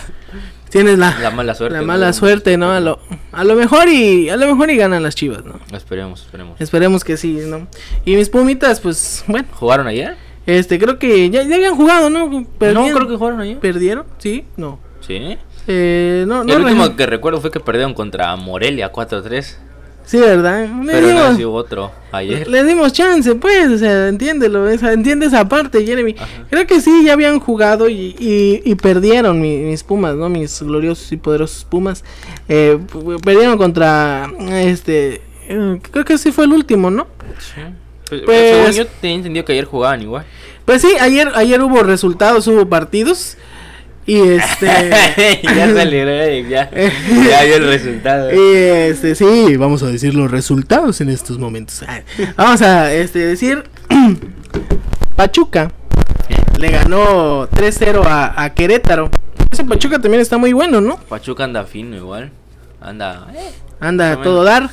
Tienes la, la mala suerte. la ¿no? mala suerte, ¿no? A lo, a lo mejor y. A lo mejor y ganan las chivas, ¿no? Esperemos, esperemos. Esperemos que sí, ¿no? Y mis pumitas, pues, bueno. ¿Jugaron ayer? Este, creo que ya, ya habían jugado, ¿no? Perdieron. No, creo que jugaron ayer. ¿Perdieron? ¿Sí? No. Sí. Eh, no, no. el último re- que recuerdo fue que perdieron contra Morelia 4-3. Sí, ¿verdad? Le Pero dimos- hubo otro ayer. Le dimos chance, pues, o sea, entiéndelo, esa, entiende esa parte, Jeremy. Creo que sí, ya habían jugado y, y, y perdieron mi- mis Pumas, ¿no? Mis gloriosos y poderosos Pumas. Eh, perdieron contra, este, eh, creo que sí fue el último, ¿no? Pues, Pues- según yo tenía entendido que ayer jugaban igual. Pues sí, ayer, ayer hubo resultados, hubo partidos. Y este... ya salió, ya, ya vio el resultado. Y este, sí, vamos a decir los resultados en estos momentos. Ah, Vamos a este, decir: Pachuca le ganó 3-0 a, a Querétaro. Ese Pachuca también está muy bueno, ¿no? Pachuca anda fino igual. Anda. eh. Anda a todo dar.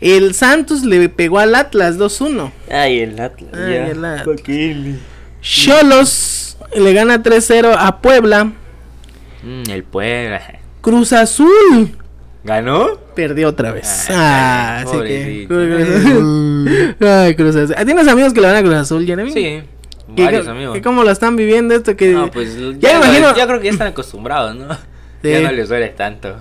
El Santos le pegó al Atlas 2-1. Ay, el Atlas. Ay, ya. el Atlas. ¿Pa' qué le- Cholos le gana 3-0 a Puebla. Mm, el Puebla. Cruz Azul ¿Ganó? perdió otra vez. Ah, Ah, así que. pobrecito. Ay, Cruz Azul. ¿Tienes amigos que le van a Cruz Azul, Jeremy? Sí. ¿Qué- Varios amigos. qué- ¿Cómo lo están viviendo esto? Que No, pues ya ya, me imagino. ya creo que ya están acostumbrados, ¿no? Sí. Ya no les duele tanto.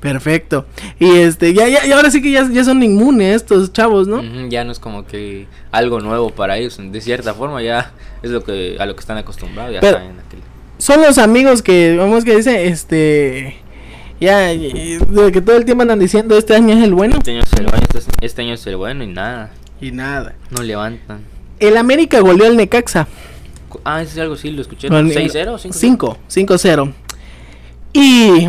Perfecto. Y este, ya, ya, y ahora sí que ya, ya son inmunes estos chavos, ¿no? Ujú, ya no es como que algo nuevo para ellos. De cierta forma ya es lo que a lo que están acostumbrados. Ya Pero- saben aquel- Son los amigos que, vamos que dice, este. Ya, de que todo el tiempo andan diciendo este año es el bueno. Este año es el bueno, este, este año es el bueno y nada. Y nada. No levantan. El América goleó al Necaxa. Ah, es algo sí, lo escuché. Con- 6-0, 5-0. 5, 5-0. Y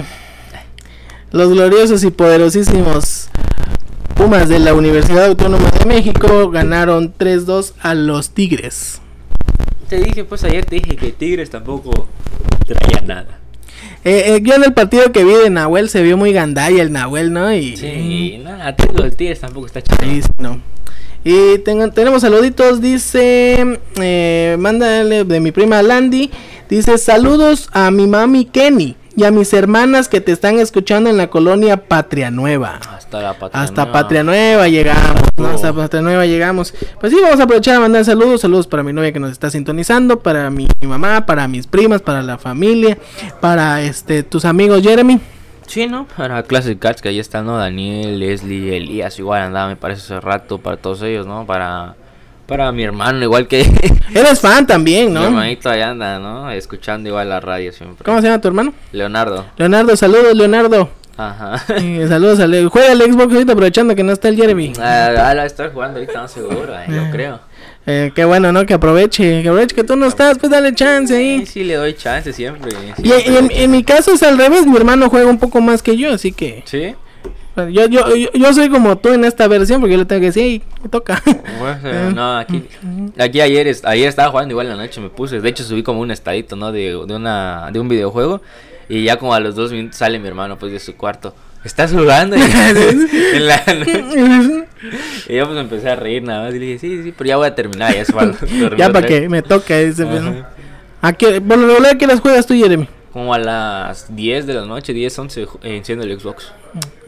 los gloriosos y poderosísimos Pumas de la Universidad Autónoma de México ganaron 3-2 a los Tigres. Te dije, pues ayer te dije que Tigres tampoco traía nada. Eh, eh, yo en el partido que vi de Nahuel se vio muy gandalla el Nahuel, ¿no? Y, Sí, nada, digo, el Tigres tampoco está chido. Sí, no. Y tengo- tenemos saluditos, dice, eh, mándale de mi prima Landy, dice saludos a mi mami Kenny y a mis hermanas que te están escuchando en la colonia Patria Nueva. Hasta la patria. Hasta Nueva. Patria Nueva llegamos, ¿no? Oh. Hasta Patria Nueva llegamos. Pues sí, vamos a aprovechar a mandar saludos, saludos para mi novia que nos está sintonizando, para mi mamá, para mis primas, para la familia, para este tus amigos Jeremy. Sí, ¿no? Para Classic Cats, que ahí están, ¿no? Daniel, Leslie, Elías, igual andaba, me parece, hace rato, para todos ellos, ¿no? Para, para mi hermano, igual que... Eres fan también, Mi ¿no? hermanito ahí anda, ¿no? Escuchando igual la radio siempre. ¿Cómo se llama tu hermano? Leonardo. Leonardo, saludos Leonardo. Ajá. Eh, saludos al juega el Xbox ahorita aprovechando que no está el Jeremy. Ah, ah, la estoy jugando ahorita, no seguro, eh, yo creo. Eh, qué bueno, ¿no? Que aproveche, que aproveche que tú no estás, pues dale chance ahí. Sí, sí, le doy chance siempre. Y, siempre y en, en mi caso es al revés, mi hermano juega un poco más que yo, así que ¿Sí? Bueno, yo, yo, yo, yo soy como tú en esta versión porque yo le tengo que decir, "Ey, me toca. Pues, eh, no, aquí, aquí ayer, ayer estaba jugando igual en la noche, me puse, de hecho subí como un estadito, ¿no? De, de, una, de un videojuego y ya como a los dos minutos sale mi hermano pues de su cuarto. ¿Estás jugando? Y- en la noche. Y yo pues me empecé a reír nada más y le dije, sí, sí, pero ya voy a terminar, ya ya para vez". que me toque. Dice, pues. ¿A qué, por lo ¿qué las juegas tú, Jeremy? Como a las 10 de la noche, 10, 11, ju- eh, enciendo el Xbox.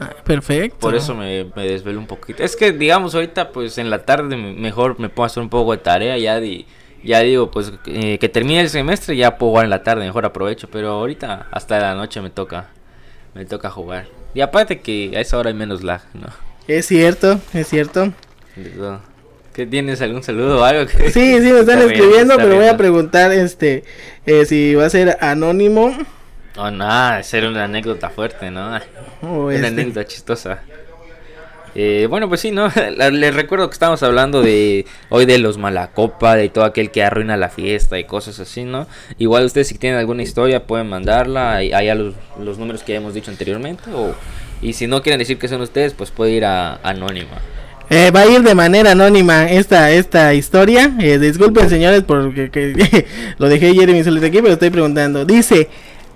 Ah, perfecto. Por eso me, me desvelo un poquito. Es que, digamos, ahorita, pues en la tarde me- mejor me puedo hacer un poco de tarea. Ya, di, ya digo, pues eh, que termine el semestre, ya puedo jugar en la tarde, mejor aprovecho. Pero ahorita, hasta la noche me toca, me toca jugar. Y aparte que a esa hora hay menos lag, ¿no? Es cierto, es cierto. ¿Qué tienes? ¿Algún saludo o algo? que- Sí, sí, me están Está bien, escribiendo, pero voy a preguntar este eh, si va a ser anónimo Oh, nada, ser una anécdota fuerte, ¿no? o Una este. anécdota chistosa. Eh, bueno, pues sí, ¿no? Les recuerdo que estamos hablando de hoy de los malacopa, de todo aquel que arruina la fiesta y cosas así, ¿no? Igual ustedes si tienen alguna historia pueden mandarla ahí ahí a los, los números que hemos dicho anteriormente o y si no quieren decir que son ustedes, pues puede ir a Anónima. Eh, va a ir de manera anónima esta, esta historia. Eh, disculpen, señores, porque que- lo dejé Jeremy solito aquí, pero estoy preguntando. Dice: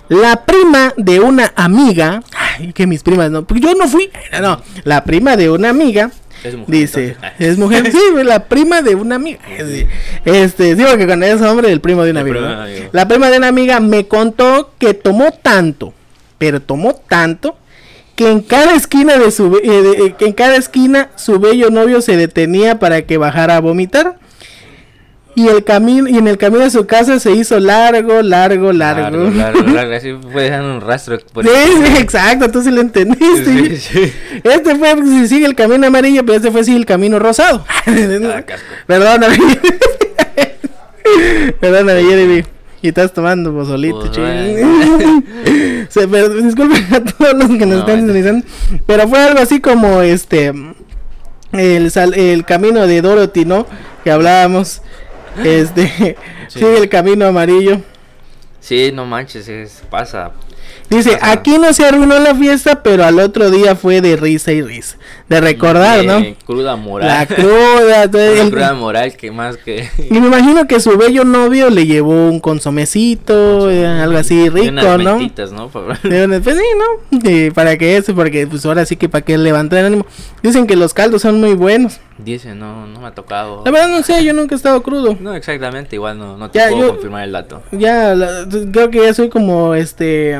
La prima de una amiga. Ay, que mis primas no. Porque yo no fui. No, la prima de una amiga. Es mujer, Dice, entonces. es mujer, sí, la prima de una amiga. Sí. Este, digo que cuando es hombre, el primo de una amiga. La prima de una amiga me contó que tomó tanto, pero tomó tanto que en cada esquina de su eh, de- eh, que en cada esquina su bello novio se detenía para que bajara a vomitar. Y el camino y en el camino a su casa se hizo largo, largo, largo. Largo, largo, largo, así puede dejar un rastro. por Sí, ahí. sí, exacto, tú sí lo entendiste. Sí, sí. Este fue si sigue el camino amarillo, pero este fue sigue el camino rosado. Ah. Perdóname. Perdóname, Jeremy. Y estás tomando pozolito, Pues, ching. Se- pero, disculpen a todos los que nos No, están es- sintonizando. Pero fue algo así como este. El, sal- el camino de Dorothy, ¿no? Que hablábamos. Este. Sí. Sigue el camino amarillo. Sí, no manches, es, pasa. Dice, Ajá. aquí no se arruinó la fiesta, pero al otro día fue de risa y risa. De recordar, ¿no? Cruda moral. La cruda. Una el- cruda moral que más que. Y me imagino que su bello novio le llevó un consomecito, eh, algo así rico, unas ¿no? mentitas, ¿no? De Pues sí, ¿no? Y para que eso, porque pues ahora sí que para que levantar el ánimo. Dicen que los caldos son muy buenos. Dice, no, no me ha tocado. La verdad no sé, yo nunca he estado crudo. No, exactamente, igual no, no te Ya, puedo yo- confirmar el dato. Ya, la- creo que ya soy como este,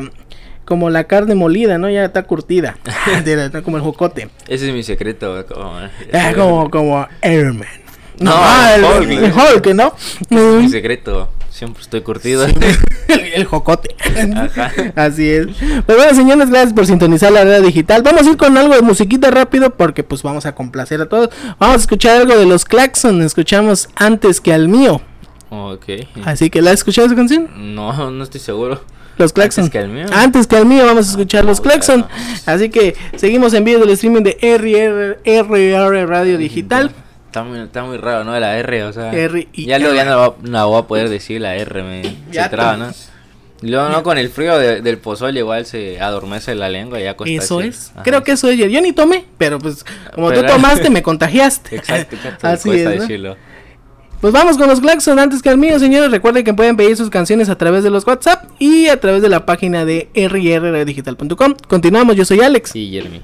como la carne molida, ¿no? Ya está curtida. Está como el jocote. Ese es mi secreto. Como, Ah, como, como Iron Man. No, ah, el, Hulk. el Hulk, ¿no? Es mi secreto. Siempre estoy curtido. el, el jocote. Ajá. Así es. Pues bueno, señores, gracias por sintonizar la red digital. Vamos a ir con algo de musiquita rápido porque pues vamos a complacer a todos. Vamos a escuchar algo de los Claxon. Escuchamos antes que al mío. ok. Así que, ¿la has escuchado esa canción? No, no estoy seguro. Los Claxon. Antes que al mío. Antes que al mío vamos a escuchar los Ah, Claxon. bueno. Así que seguimos en vivo del streaming de RR, RR Radio Digital. Está muy, está muy raro, ¿no? La R, o sea. R y ya luego ya no, va- no voy a poder decir la R, me Ya se traba, ¿no? Luego, no, con el frío de- del pozole igual se adormece la lengua y ya cuesta Eso decir. es. Ajá. Creo que eso es. Yo ni tomé, pero pues como Pero- tú tomaste, me contagiaste. Exacto, exacto. Así es. ¿no? Pues vamos con los Claxon antes que al mío, señores. Recuerden que pueden pedir sus canciones a través de los WhatsApp y a través de la página de rrdigital.com. Continuamos, yo soy Alex. Sí, Jeremy.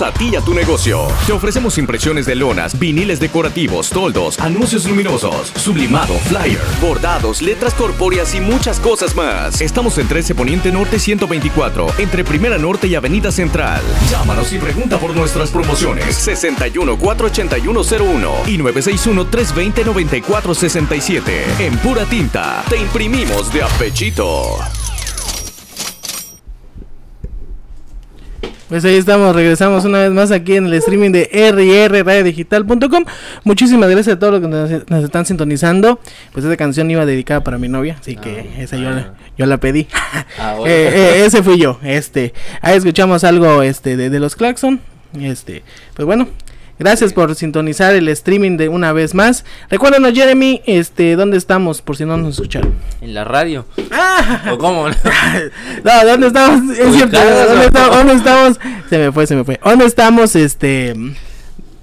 A ti y a tu negocio. Te ofrecemos impresiones de lonas, viniles decorativos, toldos, anuncios luminosos, sublimado, flyer, bordados, letras corpóreas y muchas cosas más. Estamos en 13 Poniente Norte 124, entre Primera Norte y Avenida Central. Llámanos y pregunta por nuestras promociones 61 48101 y 961 320 9467. En Pura Tinta te imprimimos de apechito. Pues ahí estamos, regresamos una vez más aquí en el streaming de rrradiodigital.com. Muchísimas gracias a todos los que nos, nos están sintonizando. Pues esa canción iba dedicada para mi novia, así que esa yo, la, yo la pedí. Ah, bueno. Eh, eh, ese fui yo. Este, ahí escuchamos algo este de, de los Claxon. Este, pues bueno, gracias por sintonizar el streaming de una vez más. Recuérdanos, Jeremy, este, ¿dónde estamos? Por si no nos escucharon. En la radio. Ah. ¿O cómo? No, ¿dónde estamos? Es cierto, ¿dónde, ¿o estamos? ¿Dónde estamos? Se me fue, se me fue. ¿Dónde estamos? Este.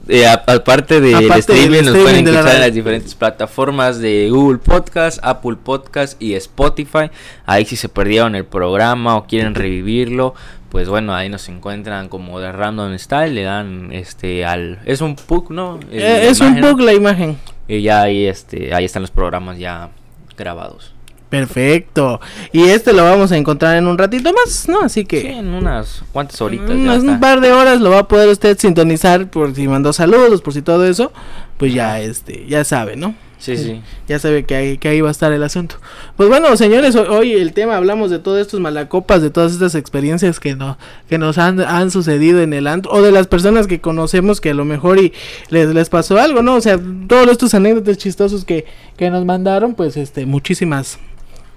Eh, aparte del del streaming, nos streaming pueden de la escuchar en las diferentes plataformas de Google Podcast, Apple Podcast y Spotify. Ahí si se perdieron el programa o quieren revivirlo, pues bueno, ahí nos encuentran como de Random Style, le dan este al es un PUC, ¿no? El- eh, es un bug la imagen. Y ya ahí este ahí están los programas ya grabados. Perfecto. Y este lo vamos a encontrar en un ratito más, ¿no? Así que. Sí, en unas cuantas horitas unas- un par de horas lo va a poder usted sintonizar por si mandó saludos, por si todo eso. Pues ya, este, ya sabe, ¿no? Sí, sí. Ya sabe que ahí, que ahí va a estar el asunto. Pues bueno, señores, ho- hoy el tema hablamos de todos estos malacopas, de todas estas experiencias que, no, que nos han, han sucedido en el antro, o de las personas que conocemos que a lo mejor y les, les pasó algo, ¿no? O sea, todos estos anécdotas chistosos que, que nos mandaron, pues este, muchísimas,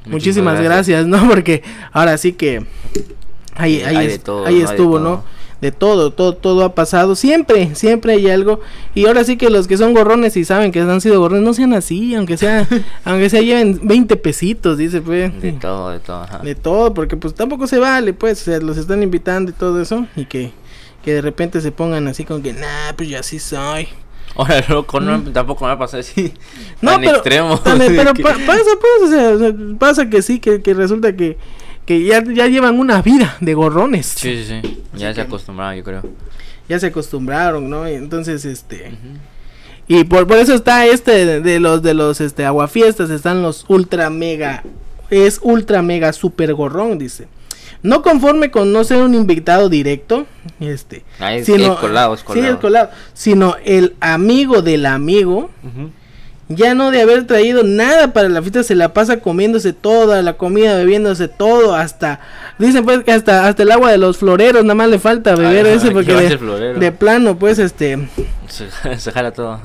muchísimas, gracias. ¿no? Porque ahora sí que ahí, ahí, es- todo, ahí estuvo. ¿no? De todo, todo, todo ha pasado. Siempre, siempre hay algo. Y ahora sí que los que son gorrones y saben que han sido gorrones, no sean así, aunque sea, aunque sea lleven 20 pesitos, dice, pues. De todo, de todo, ajá. De todo, porque pues tampoco se vale, pues, o sea, los están invitando y todo eso. Y que, que de repente se pongan así con que, nah, pues yo así soy. Ahora loco, no, tampoco me va a pasar así. Mm. No, tan pero, extremo. tan- pero que- pa- pasa, pues, o sea, pasa que sí, que, que resulta que, que ya, ya llevan una vida de gorrones. Sí, sí, sí. Ya se acostumbraba, yo creo. ya se acostumbraron, ¿no? Y entonces, este... Y por, por eso está este de, de los de los este aguafiestas, están los ultra mega, es ultra mega super gorrón, dice. No conforme con no ser un invitado directo, este, Ah, es- es colado, es sí, el colado, sino el amigo del amigo, ya no de haber traído nada para la fiesta, se la pasa comiéndose toda la comida, bebiéndose todo, hasta, dicen pues que hasta, hasta el agua de los floreros, nada más le falta beber Ah, ese ¿qué porque de, de plano pues este Se, se jala todo.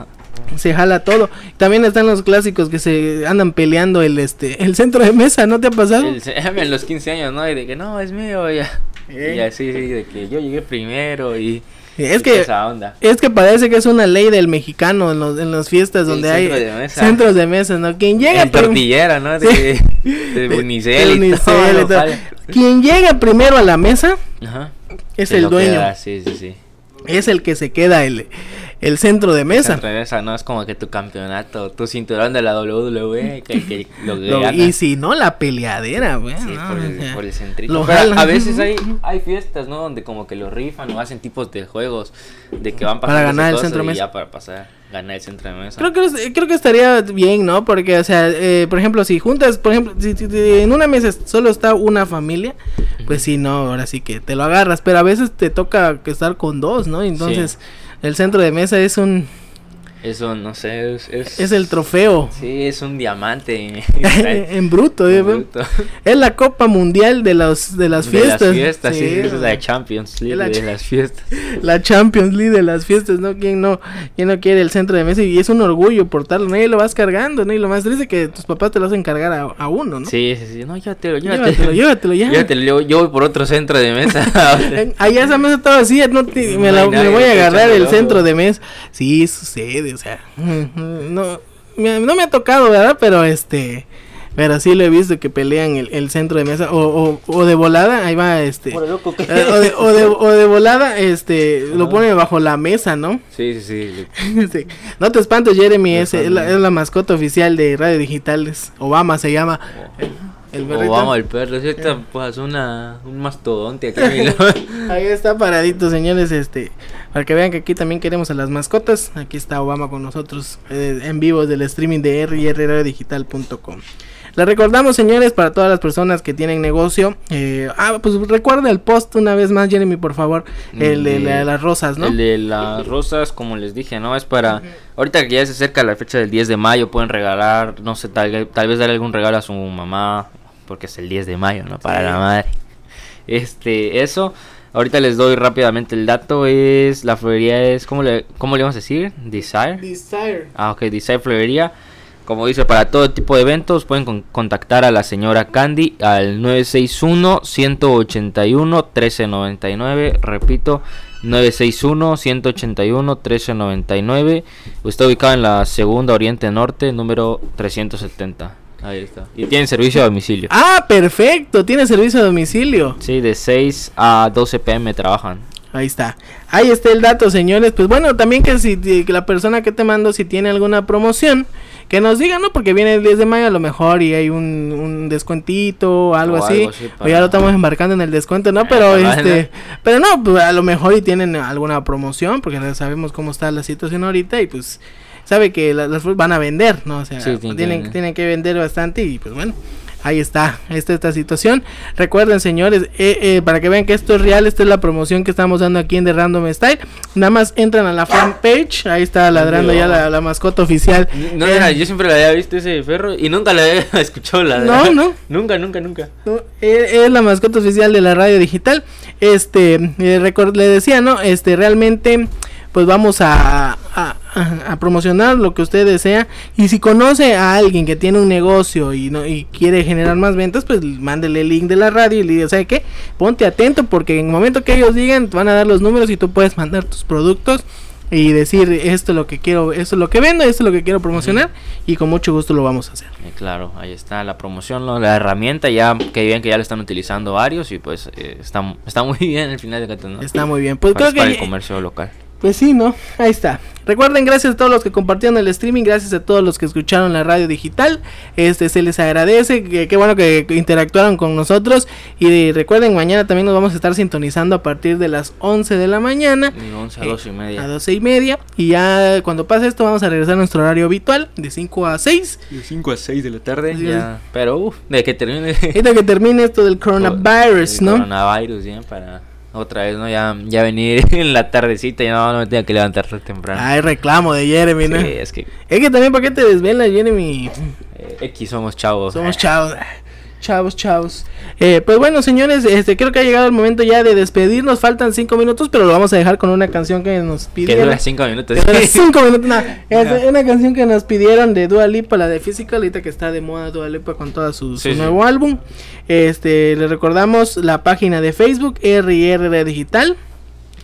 se jala todo. También están los clásicos que se andan peleando el este el centro de mesa, ¿no te ha pasado? El- en los 15 años, ¿no? Y de que no, es mío, ya. Eh. Y así, sí, de que yo llegué primero y. Es que Esa onda. es que parece que es una ley del mexicano en los en las fiestas donde hay centro de mesa. centros de mesa, ¿no? Quien llega prim- tortillera, ¿no? De, Sí. de, de Unicel y Unicel todo, y. Quien llega primero a la mesa Ajá. es Se el dueño. queda, sí, sí, sí. Es el que se queda el, el centro de mesa. Centro de mesa, no es como que tu campeonato, tu cinturón de la WWE, que, que lo que y si no, la peleadera, güey. Sí, no, por, o el, sea, por el centrito. Pero a veces hay, hay fiestas, ¿no? Donde como que lo rifan o hacen tipos de juegos de que van Para pasando ganar el centro de y mesa. ya para pasar, ganar el centro de mesa. Creo que, creo que estaría bien, ¿no? Porque, o sea, eh, por ejemplo, si juntas, por ejemplo, si, si- si en una mesa solo está una familia, pues sí, no, ahora sí que te lo agarras, pero a veces te toca estar con dos, ¿no? Entonces, el centro de mesa es un, Eso, no sé, es... Es, es el trofeo. Sí, es un diamante. en bruto. En bruto. Es la Copa Mundial de los de las De fiestas. las fiestas, sí, Sí, es la Champions League la de las fiestas. la Champions League de las fiestas, ¿no? ¿Quién no, quién no quiere el centro de mesa? Y es un orgullo portarlo, nadie lo vas cargando, ¿no? Y lo más triste es que tus papás te lo hacen cargar a, a uno, ¿no? Sí, sí, sí. No, llévatelo, Llévatelo, llévatelo. llévatelo, ya. Llévatelo, yo, yo voy por otro centro de mesa. Allá esa mesa estaba así, no te- No me, la- me voy a agarrar el centro de mesa. Sí, sucede, o sea, no, me- no me ha tocado, ¿verdad? Pero este, pero sí lo he visto que pelean el, el centro de mesa o, o, o de volada, ahí va este, Por loco eh, o, de, o, de, o de volada, este, lo pone bajo la mesa, ¿no? Sí, sí, sí. Sí. No te espantes, Jeremy, es, es, la, es la mascota oficial de Radio Digitales. Obama se llama. El perrito. vamos el perro, ahorita, pues una, un mastodonte aquí. Ahí está paradito, señores, este, para que vean que aquí también queremos a las mascotas. Aquí está Obama con nosotros eh, en vivo del streaming de rrradiodigital.com. Les recordamos, señores, para todas las personas que tienen negocio. eh, ah, pues recuerda el post una vez más, Jeremy, por favor. El de la- las rosas, ¿no? El de las rosas, como les dije, ¿no? Es para... Ahorita que ya se acerca la fecha del 10 de mayo, pueden regalar, no sé, tal, tal vez darle algún regalo a su mamá, porque es el 10 de mayo, ¿no? Para Sí. la madre. Este, eso. Ahorita les doy rápidamente el dato. Es, la florería es, ¿cómo le, cómo le vamos a decir? Desire. Desire. Ah, ok, Desire Florería. Como dice, para todo tipo de eventos pueden con- contactar a la señora Candy al 961-181-1399. Repito, 961-181-1399. Está ubicado en la segunda Oriente Norte, número 370. Ahí está. Y tienen servicio a domicilio. Ah, perfecto, tiene servicio a domicilio. Sí, de 6 a 12 pm trabajan. Ahí está. Ahí está el dato, señores. Pues bueno, también que si que la persona que te mando, si tiene alguna promoción, que nos diga, ¿no? Porque viene el 10 de mayo a lo mejor y hay un, un descuentito o algo O así. algo así O ya lo estamos embarcando en el descuento, ¿no? Pero Ah, este, pero no, pues a lo mejor y tienen alguna promoción, porque sabemos cómo está la situación ahorita y pues sabe que la- las van a vender, ¿no? O sea, Sí, tienen tienen que vender bastante y pues bueno. Ahí está, esta esta situación. Recuerden, señores, eh, eh, para que vean que esto es real, esta es la promoción que estamos dando aquí en The Random Style. Nada más entran a la fanpage, ahí está ladrando ya la, la mascota oficial. No, Eh, mira, yo siempre le había visto ese perro y nunca le había escuchado la No, no. Nunca, nunca, nunca. No, eh, es la mascota oficial de la radio digital. Este, eh, le decía, ¿no? Este, realmente, pues vamos a, a, promocionar lo que usted desea. Y si conoce a alguien que tiene un negocio y no y quiere generar más ventas, pues mándele el link de la radio y le diga, ¿sabe qué? Ponte atento porque en el momento que ellos digan, te van a dar los números y tú puedes mandar tus productos. Y decir esto es lo que quiero, esto es lo que vendo, esto es lo que quiero promocionar y con mucho gusto lo vamos a hacer. Eh, claro, ahí está la promoción, ¿no? la herramienta, ya que bien que ya lo están utilizando varios y pues eh, está, está muy bien el final de ¿no? Está muy bien. Pues para, creo para que el comercio local. Pues sí, ¿no? Ahí está. Recuerden, gracias a todos los que compartieron el streaming, gracias a todos los que escucharon la radio digital. Este se les agradece, que- qué bueno que interactuaron con nosotros. Y recuerden, mañana también nos vamos a estar sintonizando a partir de las 11 de la mañana. De 11 a Eh, 12 y media. A 12 y media. Y ya cuando pase esto, vamos a regresar a nuestro horario habitual de 5 a 6. De 5 a 6 de la tarde, ya. Pero, uff, de que termine Ahorita que termine esto del coronavirus, el ¿no? coronavirus, ya, para otra vez, ¿no? Ya, ya venir en la tardecita, ya no, no me tenga que levantar tan temprano. Hay reclamo de Jeremy, ¿no? Sí, es que Es que también, ¿para qué te desvelas, Jeremy? eh, X somos chavos. Somos chavos. Chavos, chavos. Eh, pues bueno, señores, este creo que ha llegado el momento ya de despedirnos. Faltan cinco minutos, pero lo vamos a dejar con una canción que nos Que pidieron. dura 5 minutos. Que dura cinco minutos. no, es una canción que nos pidieron de Dua Lipa, la de Physical, ahorita que está de moda Dua Lipa con todo su, su Sí, sí. nuevo álbum. Este, le recordamos la página de Facebook, RR Digital.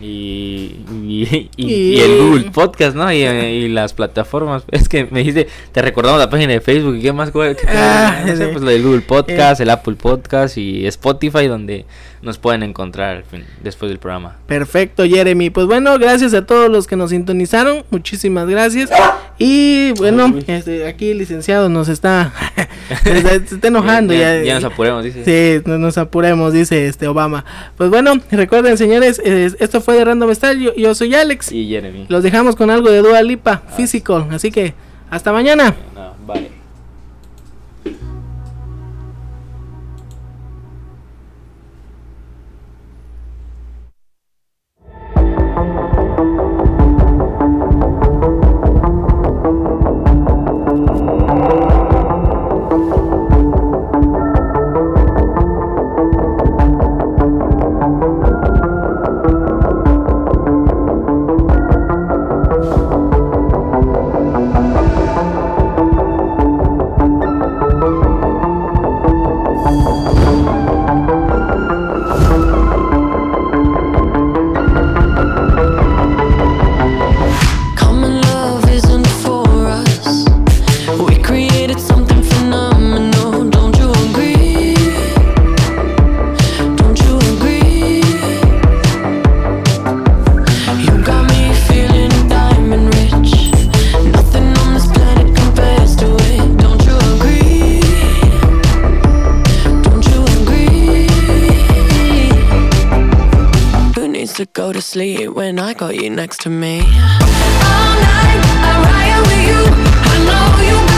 Y, y, y- el Google Podcast, ¿no? Y, eh, y las plataformas. Es que me dijiste, te recordamos la página de Facebook y qué más. ¿Qué- qué- Ah, no sé, pues lo del Google Podcast, el Apple Podcast y Spotify, donde nos pueden encontrar después del programa. Perfecto, Jeremy. Pues bueno, gracias a todos los que nos sintonizaron. Muchísimas gracias. Y bueno, este, aquí el licenciado nos está, se está- enojando. Ya- ya, ya nos apuremos, dice. Sí, no nos apuremos, dice este Obama. Pues bueno, recuerden, señores, eh, esto fue de Random Style. Yo, yo soy Alex. Y Jeremy. Los dejamos con algo de Dua Lipa, Physical. Así que, hasta mañana. No, bye. Sleep when I got you next to me? All night, I ride with you. I know you